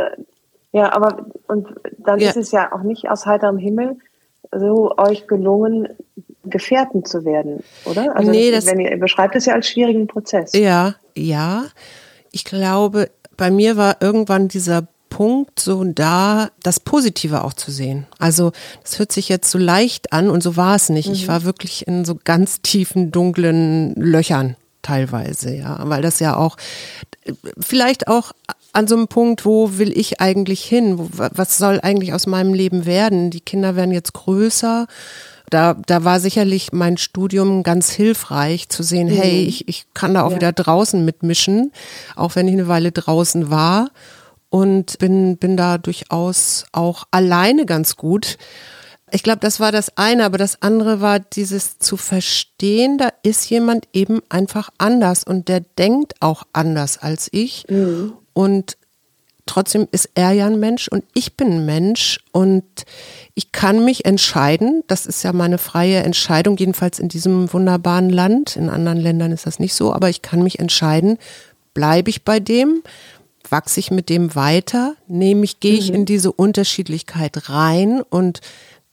ja, aber und dann ja. ist es ja auch nicht aus heiterem Himmel so euch gelungen, Gefährten zu werden, oder? Also nee, das, wenn ihr, ihr beschreibt es ja als schwierigen Prozess. Ja, ja. Ich glaube, bei mir war irgendwann dieser Punkt, so da das Positive auch zu sehen. Also das hört sich jetzt so leicht an und so war es nicht. Mhm. Ich war wirklich in so ganz tiefen, dunklen Löchern teilweise, ja, weil das ja auch vielleicht auch an so einem Punkt, wo will ich eigentlich hin? Wo, was soll eigentlich aus meinem Leben werden? Die Kinder werden jetzt größer. Da, da war sicherlich mein Studium ganz hilfreich zu sehen, mhm. hey, ich, ich kann da auch ja. wieder draußen mitmischen, auch wenn ich eine Weile draußen war und bin, bin da durchaus auch alleine ganz gut. Ich glaube, das war das eine, aber das andere war dieses zu verstehen, da ist jemand eben einfach anders und der denkt auch anders als ich. Mhm. Und trotzdem ist er ja ein Mensch und ich bin ein Mensch und ich kann mich entscheiden. Das ist ja meine freie Entscheidung, jedenfalls in diesem wunderbaren Land. In anderen Ländern ist das nicht so, aber ich kann mich entscheiden, bleibe ich bei dem, wachse ich mit dem weiter? Nehme ich, gehe ich mhm. in diese Unterschiedlichkeit rein und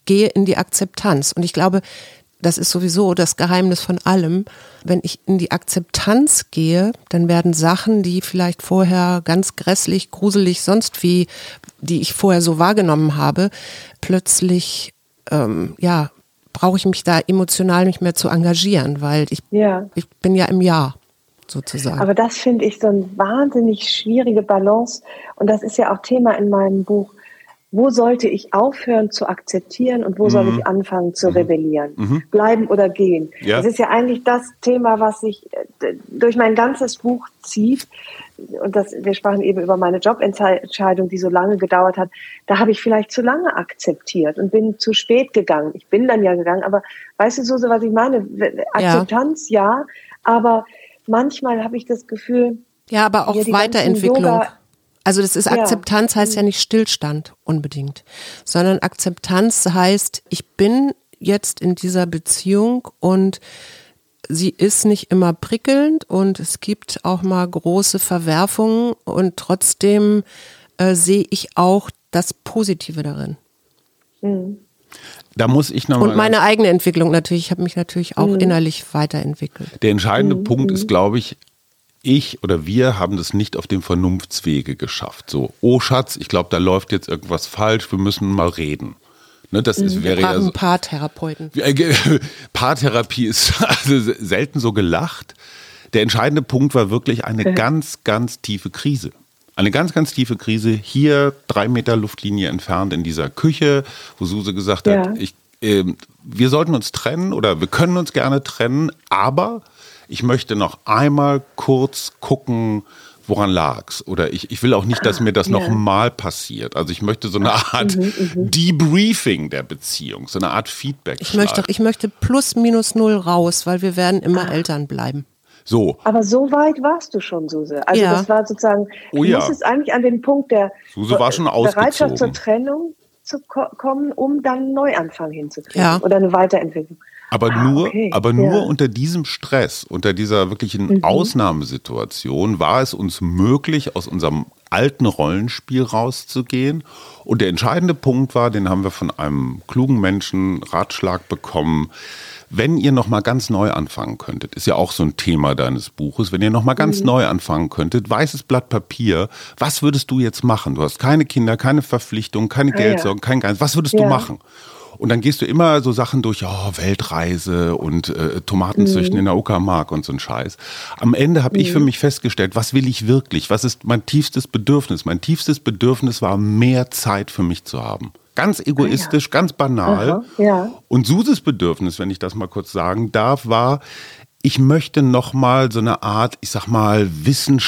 gehe in die Akzeptanz? Und ich glaube, das ist sowieso das Geheimnis von allem. Wenn ich in die Akzeptanz gehe, dann werden Sachen, die vielleicht vorher ganz grässlich, gruselig, sonst wie, die ich vorher so wahrgenommen habe, plötzlich, ähm, ja, brauche ich mich da emotional nicht mehr zu engagieren, weil ich, ja. ich bin ja im Jahr sozusagen. Aber das finde ich so eine wahnsinnig schwierige Balance. Und das ist ja auch Thema in meinem Buch. Wo sollte ich aufhören zu akzeptieren und wo mhm. soll ich anfangen zu mhm. rebellieren? Mhm. Bleiben oder gehen? Ja. Das ist ja eigentlich das Thema, was sich äh, durch mein ganzes Buch zieht. Und das, wir sprachen eben über meine Jobentscheidung, die so lange gedauert hat. Da habe ich vielleicht zu lange akzeptiert und bin zu spät gegangen. Ich bin dann ja gegangen, aber weißt du, so, was ich meine? Akzeptanz, ja, ja aber manchmal habe ich das Gefühl. Ja, aber auch Weiterentwicklung. Also das ist Akzeptanz ja. heißt ja nicht Stillstand unbedingt, sondern Akzeptanz heißt, ich bin jetzt in dieser Beziehung und sie ist nicht immer prickelnd und es gibt auch mal große Verwerfungen und trotzdem äh, sehe ich auch das Positive darin. Mhm. Da muss ich noch Und meine eigene Entwicklung natürlich. Ich habe mich natürlich auch mhm. innerlich weiterentwickelt. Der entscheidende mhm. Punkt ist, glaube ich, ich oder wir haben das nicht auf dem Vernunftswege geschafft. So, oh Schatz, ich glaube, da läuft jetzt irgendwas falsch, wir müssen mal reden. Ne, das ist, mhm. wäre ja so, Paartherapeuten. Paartherapie ist also selten so gelacht. Der entscheidende Punkt war wirklich eine ganz, ganz tiefe Krise. Eine ganz, ganz tiefe Krise hier drei Meter Luftlinie entfernt in dieser Küche, wo Suse gesagt ja. hat, ich, äh, wir sollten uns trennen oder wir können uns gerne trennen, aber ich möchte noch einmal kurz gucken, woran lag's? Oder ich, ich will auch nicht, dass mir das ah, ja. nochmal passiert. Also ich möchte so eine Art mhm, mhm, Debriefing der Beziehung, so eine Art Feedback. Ich möchte, ich möchte plus minus null raus, weil wir werden immer ah. Eltern bleiben. So. Aber so weit warst du schon, Suse. Also Ja. das war sozusagen, Oh du ja. musstest eigentlich an den Punkt der Suse war schon Bereitschaft zur Trennung zu ko kommen, um dann einen Neuanfang hinzukriegen Ja. oder eine Weiterentwicklung. Aber Ah, nur, okay. aber nur Ja. Mhm. unter diesem Stress, unter dieser wirklichen Ausnahmesituation war es uns möglich, aus unserem alten Rollenspiel rauszugehen. Und der entscheidende Punkt war, den haben wir von einem klugen Menschen Ratschlag bekommen. Wenn ihr noch mal ganz neu anfangen könntet, ist ja auch so ein Thema deines Buches. Wenn ihr noch mal ganz neu anfangen könntet, weißes Blatt Papier, was würdest du jetzt machen? Du hast keine Kinder, keine Verpflichtungen, keine Ah, ja. Geldsorgen, kein Geist. Was würdest du Ja. machen? Und dann gehst du immer so Sachen durch, oh, Weltreise und äh, Tomatenzüchten in der Uckermark und so ein Scheiß. Am Ende habe ich für mich festgestellt, was will ich wirklich? Was ist mein tiefstes Bedürfnis? Mein tiefstes Bedürfnis war, mehr Zeit für mich zu haben. Ganz egoistisch, ganz banal. Aha, ja. Und Suses Bedürfnis, wenn ich das mal kurz sagen darf, war, ich möchte noch mal so eine Art, ich sag mal,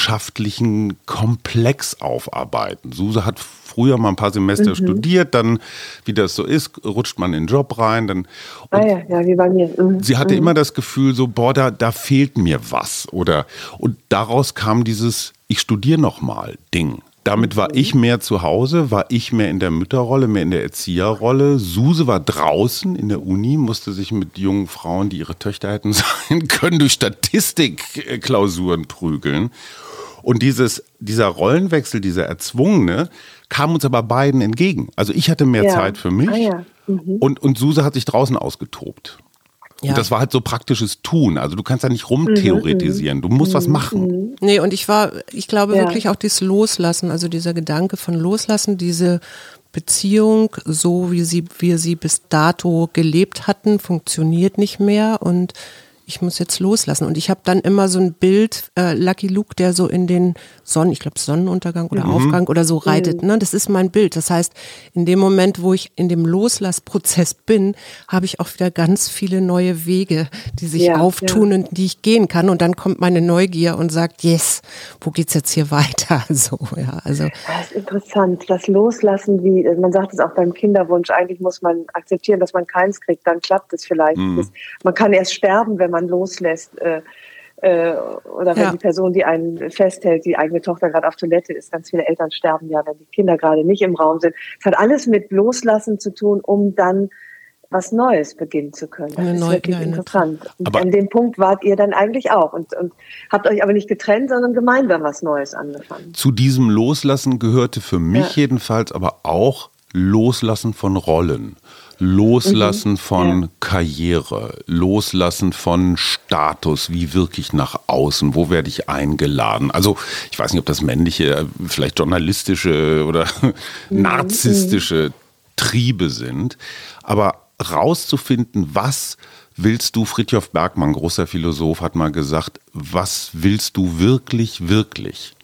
wissenschaftlichen Komplex aufarbeiten. Suse hat früher mal ein paar Semester Mhm. studiert, dann, wie das so ist, rutscht man in den Job rein. Dann, Ah ja, ja, wie bei mir. Mhm. sie hatte immer das Gefühl, so, boah, da, da fehlt mir was. Oder, und daraus kam dieses, ich studiere noch mal Ding. Damit war ich mehr zu Hause, war ich mehr in der Mütterrolle, mehr in der Erzieherrolle. Suse war draußen in der Uni, musste sich mit jungen Frauen, die ihre Töchter hätten sein können, durch Statistikklausuren prügeln. Und dieses, dieser Rollenwechsel, dieser erzwungene, kam uns aber beiden entgegen. Also ich hatte mehr Ja. Zeit für mich Ah ja. und, und Suse hat sich draußen ausgetobt. Ja. Und das war halt so praktisches Tun. Also du kannst da nicht rumtheoretisieren. Du musst was machen. Nee, und ich war, ich glaube Ja. wirklich auch dieses Loslassen, also dieser Gedanke von Loslassen, diese Beziehung, so wie sie, wir sie bis dato gelebt hatten, funktioniert nicht mehr und ich muss jetzt loslassen. Und ich habe dann immer so ein Bild, äh, Lucky Luke, der so in den Sonnen, ich glaube Sonnenuntergang oder Aufgang oder so reitet. Ne? Das ist mein Bild. Das heißt, in dem Moment, wo ich in dem Loslassprozess bin, habe ich auch wieder ganz viele neue Wege, die sich Ja, auftun und die ich gehen kann. Und dann kommt meine Neugier und sagt, yes, wo geht's jetzt hier weiter? So, ja, also. Das ist interessant. Das Loslassen, wie man sagt es auch beim Kinderwunsch, eigentlich muss man akzeptieren, dass man keins kriegt, dann klappt es vielleicht. Das, man kann erst sterben, wenn man loslässt. Äh, äh, oder wenn Ja. die Person, die einen festhält, die eigene Tochter gerade auf Toilette ist. Ganz viele Eltern sterben ja, wenn die Kinder gerade nicht im Raum sind. Es hat alles mit Loslassen zu tun, um dann was Neues beginnen zu können. Das Eine ist neue- wirklich eine- interessant. Und Aber- an dem Punkt wart ihr dann eigentlich auch und, und habt euch aber nicht getrennt, sondern gemeinsam was Neues angefangen. Zu diesem Loslassen gehörte für mich Ja. jedenfalls aber auch Loslassen von Rollen. Loslassen von Ja. Karriere, Loslassen von Status, wie wirklich nach außen, wo werde ich eingeladen? Also ich weiß nicht, ob das männliche, äh, vielleicht journalistische oder narzisstische Triebe sind, aber rauszufinden, was willst du, Fritjof Bergmann, großer Philosoph, hat mal gesagt, was willst du wirklich, wirklich?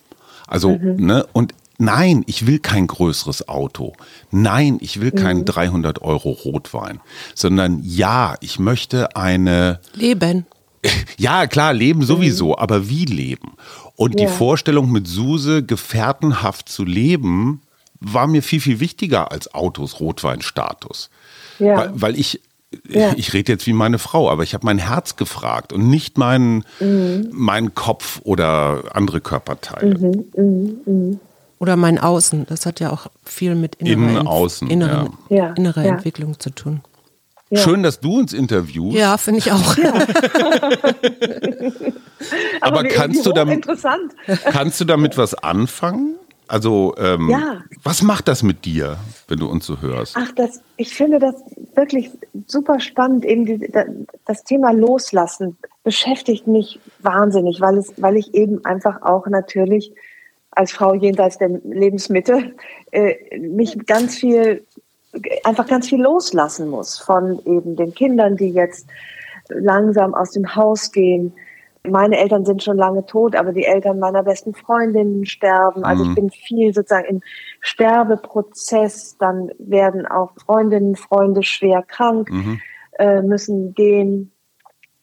Also, ne, und nein, ich will kein größeres Auto. Nein, ich will keinen 300 Euro Rotwein, sondern ja, ich möchte eine, Leben. ja, klar, leben sowieso, aber wie leben? Und die Ja. Vorstellung mit Suse, gefährtenhaft zu leben, war mir viel, viel wichtiger als Autos, Rotweinstatus. Ja. Weil, weil ich, Ja. ich rede jetzt wie meine Frau, aber ich habe mein Herz gefragt und nicht meinen, Mhm. meinen Kopf oder andere Körperteile. Mhm. Oder mein Außen. Das hat ja auch viel mit innerer, Innen, Außen, inneren, ja. Innerer ja. Entwicklung zu tun. Ja. Schön, dass du uns interviewst. Ja, finde ich auch. Aber wie- kannst du damit- Interessant. Kannst du damit was anfagen? Also, ähm, Ja. was macht das mit dir, wenn du uns so hörst? Ach, das, ich finde das wirklich super spannend. Eben die, da- das Thema Loslassen beschäftigt mich wahnsinnig, weil es, weil ich eben einfach auch natürlich als Frau jenseits der Lebensmitte äh, mich ganz viel, einfach ganz viel loslassen muss von eben den Kindern, die jetzt langsam aus dem Haus gehen. Meine Eltern sind schon lange tot, aber die Eltern meiner besten Freundinnen sterben. Also ich bin viel sozusagen im Sterbeprozess. Dann werden auch Freundinnen, Freunde schwer krank, äh, müssen gehen.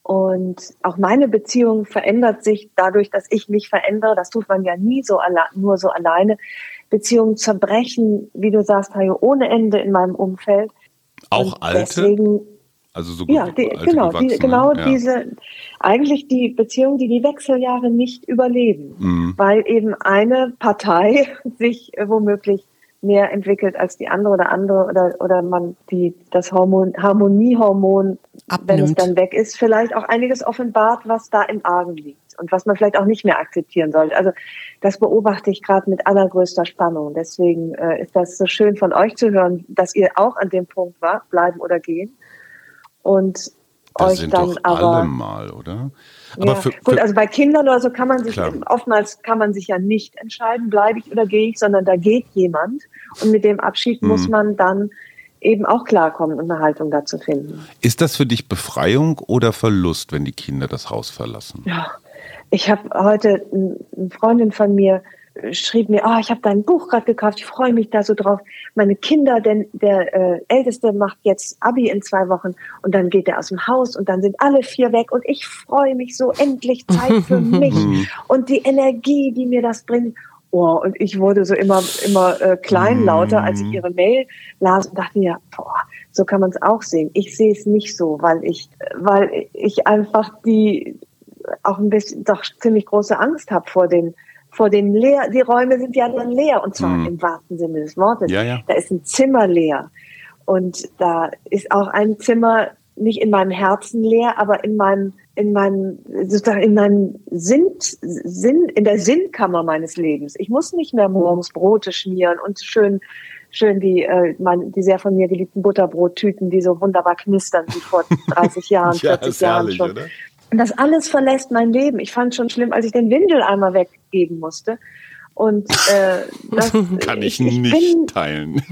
Und auch meine Beziehung verändert sich dadurch, dass ich mich verändere. Das tut man ja nie so nur so alleine. Beziehungen zerbrechen, wie du sagst, Hajo, ohne Ende in meinem Umfeld. Auch Und alte? Deswegen, Also so ja, die, genau, die, genau ja. diese, eigentlich die Beziehung, die die Wechseljahre nicht überleben, mhm. weil eben eine Partei sich womöglich mehr entwickelt als die andere oder andere oder, oder man die, das Hormon, Harmoniehormon, Abnimmt. wenn es dann weg ist, vielleicht auch einiges offenbart, was da im Argen liegt und was man vielleicht auch nicht mehr akzeptieren sollte. Also das beobachte ich gerade mit allergrößter Spannung. Deswegen äh, ist das so schön von euch zu hören, dass ihr auch an dem Punkt war, bleiben oder gehen. Und das euch sind dann doch aber alle mal, oder? Aber ja, für, für, gut, also bei Kindern oder so kann man sich klar. oftmals kann man sich ja nicht entscheiden, bleibe ich oder gehe ich, sondern da geht jemand und mit dem Abschied mhm. muss man dann eben auch klarkommen und eine Haltung dazu finden. Ist das für dich Befreiung oder Verlust, wenn die Kinder das Haus verlassen? Ja, ich habe heute eine Freundin von mir schrieb mir, oh, ich habe dein Buch gerade gekauft, ich freue mich da so drauf. Meine Kinder, denn der äh, Älteste macht jetzt Abi in zwei Wochen und dann geht er aus dem Haus und dann sind alle vier weg und ich freue mich so endlich Zeit für mich und die Energie, die mir das bringt. Oh, und ich wurde so immer immer äh, kleinlauter, als ich ihre Mail las und dachte mir, boah, so kann man es auch sehen. Ich sehe es nicht so, weil ich weil ich einfach die auch ein bisschen doch ziemlich große Angst habe vor den vor den leer, die Räume sind ja dann leer und zwar mhm. im wahrsten Sinne des Wortes. Ja, ja. Da ist ein Zimmer leer und da ist auch ein Zimmer nicht in meinem Herzen leer, aber in meinem in meinem sozusagen in meinem Sinn, Sinn in der Sinnkammer meines Lebens. Ich muss nicht mehr morgens Brote schmieren und schön schön die äh, mein, die sehr von mir geliebten Butterbrottüten, die so wunderbar knistern wie vor 30 Jahren, 40 Jahren herrlich, schon. Oder? Und das alles verlässt mein Leben. Ich fand es schon schlimm, als ich den Windeleimer weggeben musste. Und äh, das kann ich, ich nicht bin, teilen.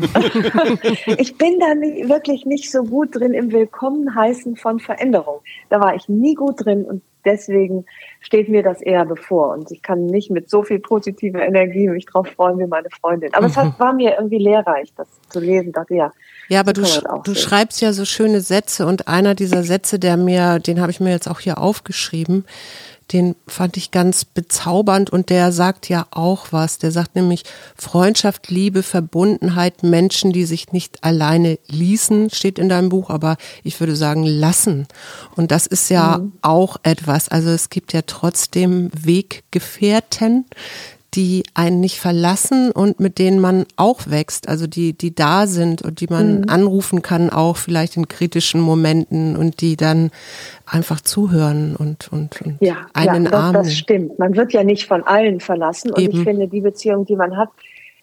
ich bin da nie, wirklich nicht so gut drin im Willkommenheißen von Veränderung. Da war ich nie gut drin und deswegen steht mir das eher bevor. Und ich kann nicht mit so viel positiver Energie mich drauf freuen wie meine Freundin. Aber es hat, war mir irgendwie lehrreich, das zu lesen. Dachte ja, ja, aber du, du schreibst ja so schöne Sätze und einer dieser Sätze, der mir, den habe ich mir jetzt auch hier aufgeschrieben, den fand ich ganz bezaubernd und der sagt ja auch was. Der sagt nämlich Freundschaft, Liebe, Verbundenheit, Menschen, die sich nicht alleine ließen, steht in deinem Buch, aber ich würde sagen lassen. Und das ist ja mhm. auch etwas. Also es gibt ja trotzdem Weggefährten, die einen nicht verlassen und mit denen man auch wächst, also die, die da sind und die man mhm. anrufen kann, auch vielleicht in kritischen Momenten und die dann einfach zuhören und, und, und ja, einen ja, das, Arm. Das stimmt. Man wird ja nicht von allen verlassen und Eben. ich finde, die Beziehung, die man hat,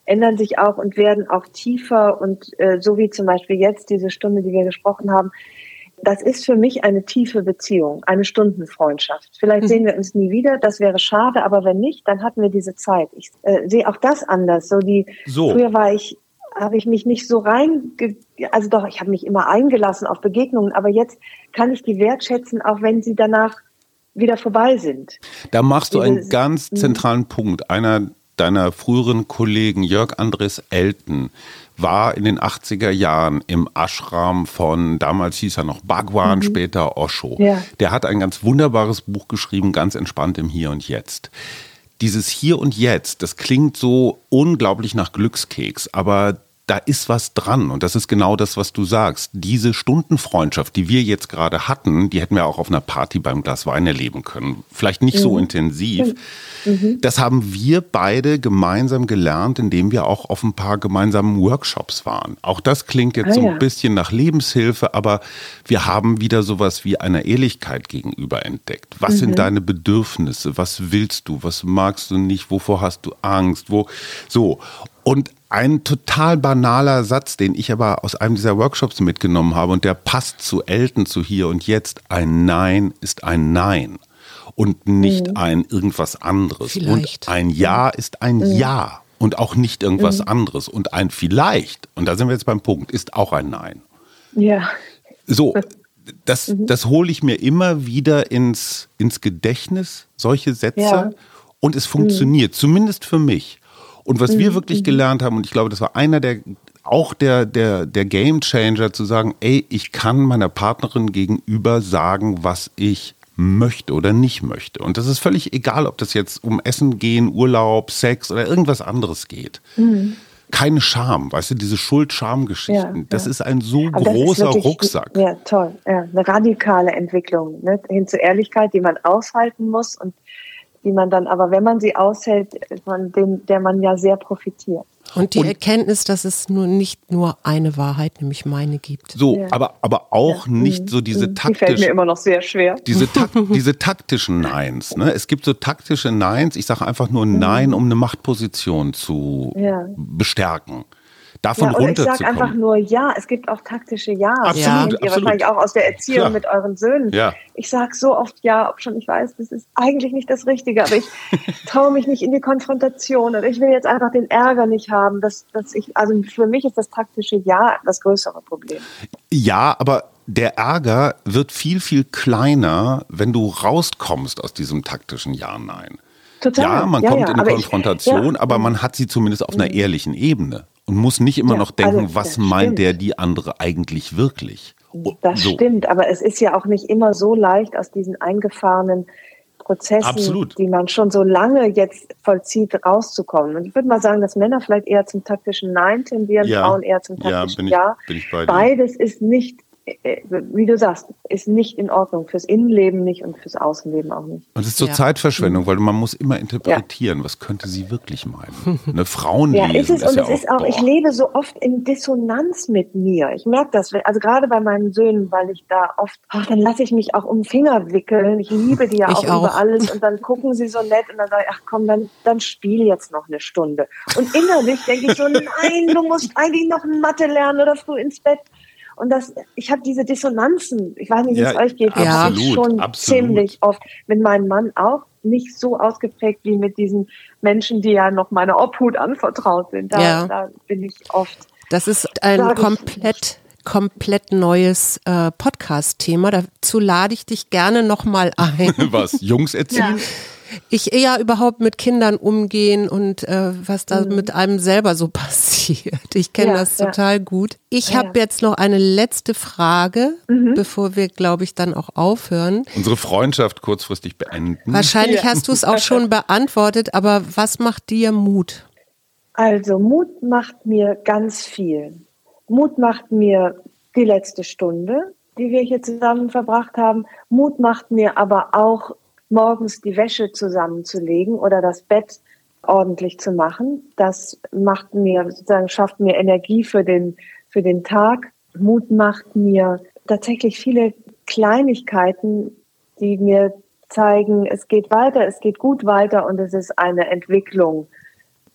ändern sich auch und werden auch tiefer und äh, so wie zum Beispiel jetzt diese Stunde, die wir gesprochen haben, das ist für mich eine tiefe Beziehung, eine Stundenfreundschaft. Vielleicht mhm. sehen wir uns nie wieder, das wäre schade, aber wenn nicht, dann hatten wir diese Zeit. Ich äh, sehe auch das anders. So die so. früher war ich habe ich mich nicht so rein, also doch, ich habe mich immer eingelassen auf Begegnungen, aber jetzt kann ich die wertschätzen, auch wenn sie danach wieder vorbei sind. Da machst du einen ganz mhm. zentralen Punkt. Einer deiner früheren Kollegen, Jörg Andres Elten, war in den 80er Jahren im Ashram von, damals hieß er noch Bhagwan, mhm. später Osho. Ja. Der hat ein ganz wunderbares Buch geschrieben, ganz entspannt im Hier und Jetzt. Dieses Hier und Jetzt, das klingt so unglaublich nach Glückskeks, aber da ist was dran. Und das ist genau das, was du sagst. Diese Stundenfreundschaft, die wir jetzt gerade hatten, die hätten wir auch auf einer Party beim Glas Wein erleben können. Vielleicht nicht mhm. so intensiv. Mhm. Das haben wir beide gemeinsam gelernt, indem wir auch auf ein paar gemeinsamen Workshops waren. Auch das klingt jetzt ah, so ein ja. bisschen nach Lebenshilfe, aber wir haben wieder sowas wie einer Ehrlichkeit gegenüber entdeckt. Was mhm. sind deine Bedürfnisse? Was willst du? Was magst du nicht? Wovor hast du Angst? Wo? So. Und ein total banaler Satz, den ich aber aus einem dieser Workshops mitgenommen habe und der passt zu Elten, zu hier und jetzt. Ein Nein ist ein Nein und nicht mhm. ein irgendwas anderes. Vielleicht. Und ein Ja ist ein mhm. Ja und auch nicht irgendwas mhm. anderes. Und ein Vielleicht, und da sind wir jetzt beim Punkt, ist auch ein Nein. Ja. So, das, mhm. das hole ich mir immer wieder ins, ins Gedächtnis, solche Sätze. Ja. Und es funktioniert, mhm. zumindest für mich. Und was mhm. wir wirklich mhm. gelernt haben, und ich glaube, das war einer der auch der, der, der Game Changer zu sagen, ey, ich kann meiner Partnerin gegenüber sagen, was ich möchte oder nicht möchte. Und das ist völlig egal, ob das jetzt um Essen gehen, Urlaub, Sex oder irgendwas anderes geht. Mhm. keine Scham, weißt du, diese Schuld-Scham-Geschichten. Ja, das ja. ist ein so Aber großer wirklich, Rucksack. Ja, toll. Ja, eine radikale Entwicklung ne? hin zur Ehrlichkeit, die man aushalten muss und die man dann aber, wenn man sie aushält, von dem, der man ja sehr profitiert. Und die und, Erkenntnis, dass es nur nicht nur eine Wahrheit, nämlich meine gibt. So, ja. aber, aber auch ja. nicht so diese mhm. taktischen. Die fällt mir immer noch sehr schwer. Diese, tak diese taktischen Neins. Ne? Es gibt so taktische Neins. Ich sage einfach nur Nein, mhm. um eine Machtposition zu ja. bestärken davon ja, runterzukommen. Ich sage einfach nur ja. Es gibt auch taktische Ja. Absolut, ja. Ihr absolut. wahrscheinlich auch aus der Erziehung Klar. mit euren Söhnen. Ja. Ich sage so oft ja, ob schon ich weiß, das ist eigentlich nicht das Richtige, aber ich traue mich nicht in die Konfrontation und ich will jetzt einfach den Ärger nicht haben, dass, dass ich, also für mich ist das taktische Ja das größere Problem. Ja, aber der Ärger wird viel, viel kleiner, wenn du rauskommst aus diesem taktischen Ja-Nein. Total. Ja, man ja, kommt ja, in Konfrontation, ich, ja. aber man hat sie zumindest auf einer mhm. ehrlichen Ebene und muss nicht immer noch denken, also, was meint stimmt. der die andere eigentlich wirklich. Das so. stimmt, aber es ist ja auch nicht immer so leicht aus diesen eingefahrenen Prozessen, Absolut. die man schon so lange jetzt vollzieht, rauszukommen. Und ich würde mal sagen, dass Männer vielleicht eher zum taktischen Nein tendieren, Frauen eher zum taktischen Ja. Bin ich, bin ich Beides ist nicht wie du sagst, ist nicht in Ordnung. Fürs Innenleben nicht und fürs Außenleben auch nicht. Und es ist so ja. Zeitverschwendung, weil man muss immer interpretieren, ja. was könnte sie wirklich meinen. Eine Frauen Ja, ist es. Ist und ja es ist auch, ich lebe so oft in Dissonanz mit mir. Ich merke das, also gerade bei meinen Söhnen, weil ich da oft, ach, dann lasse ich mich auch um den Finger wickeln. Ich liebe die ja auch, auch, über alles und dann gucken sie so nett und dann sage ich, ach komm, dann, dann spiel jetzt noch eine Stunde. Und innerlich denke ich so, nein, du musst eigentlich noch Mathe lernen oder früh ins Bett. Und das, ich habe diese Dissonanzen, ich weiß nicht, wie es euch geht, ja. absolut, schon absolut. ziemlich oft. Mit meinem Mann auch nicht so ausgeprägt wie mit diesen Menschen, die ja noch meiner Obhut anvertraut sind. Da, ja. da bin ich oft. Das ist ein komplett komplett neues äh, Podcast-Thema. Dazu lade ich dich gerne nochmal ein. Was? Jungs erziehen? Ja ich eher überhaupt mit Kindern umgehen und äh, was da mhm. mit einem selber so passiert. Ich kenne ja, das total ja. gut. Ich ja, habe jetzt noch eine letzte Frage, mhm. bevor wir, glaube ich, dann auch aufhören. Unsere Freundschaft kurzfristig beenden. Wahrscheinlich hast du es auch schon beantwortet, aber was macht dir Mut? Also Mut macht mir ganz viel. Mut macht mir die letzte Stunde, die wir hier zusammen verbracht haben. Mut macht mir aber auch morgens die Wäsche zusammenzulegen oder das Bett ordentlich zu machen. Das macht mir sozusagen schafft mir Energie für den für den Tag. Mut macht mir tatsächlich viele Kleinigkeiten, die mir zeigen, es geht weiter, es geht gut weiter und es ist eine Entwicklung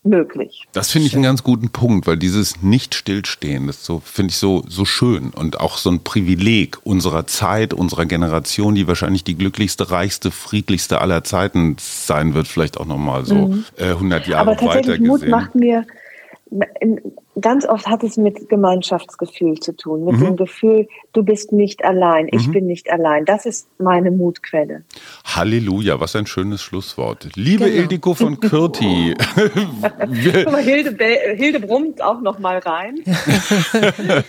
möglich. Das finde ich einen ganz guten Punkt, weil dieses Nicht-Stillstehen, das so, finde ich so, so schön und auch so ein Privileg unserer Zeit, unserer Generation, die wahrscheinlich die glücklichste, reichste, friedlichste aller Zeiten sein wird, vielleicht auch nochmal so mhm. äh, 100 Jahre Aber tatsächlich Mut macht mir ganz oft hat es mit Gemeinschaftsgefühl zu tun, mit mhm. dem Gefühl, du bist nicht allein, ich mhm. bin nicht allein. Das ist meine Mutquelle. Halleluja, was ein schönes Schlusswort. Liebe genau. Ildiko von Kürti. Mal, Hilde, Hilde brummt auch noch mal rein.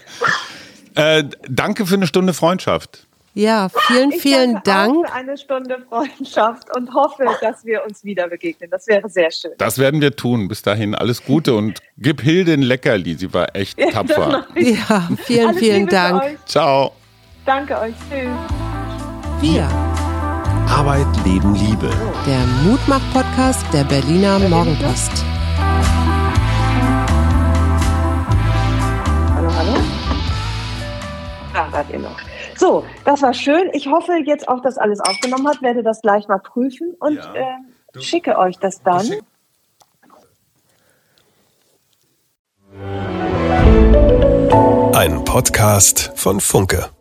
äh, danke für eine Stunde Freundschaft. Ja, vielen, ich vielen Dank. Für eine Stunde Freundschaft und hoffe, dass wir uns wieder begegnen. Das wäre sehr schön. Das werden wir tun. Bis dahin alles Gute und gib Hilde ein Leckerli. Sie war echt ja, tapfer. Ja, vielen, alles vielen Liebe Dank. Ciao. Danke euch. Tschüss. Wir. Arbeit, Leben, Liebe. Der Mutmach-Podcast der Berliner Morgenpost. Hallo, hallo. Da seid ihr noch. So, das war schön. Ich hoffe jetzt auch, dass alles aufgenommen hat, werde das gleich mal prüfen und ja, äh, schicke euch das dann. Ein Podcast von Funke.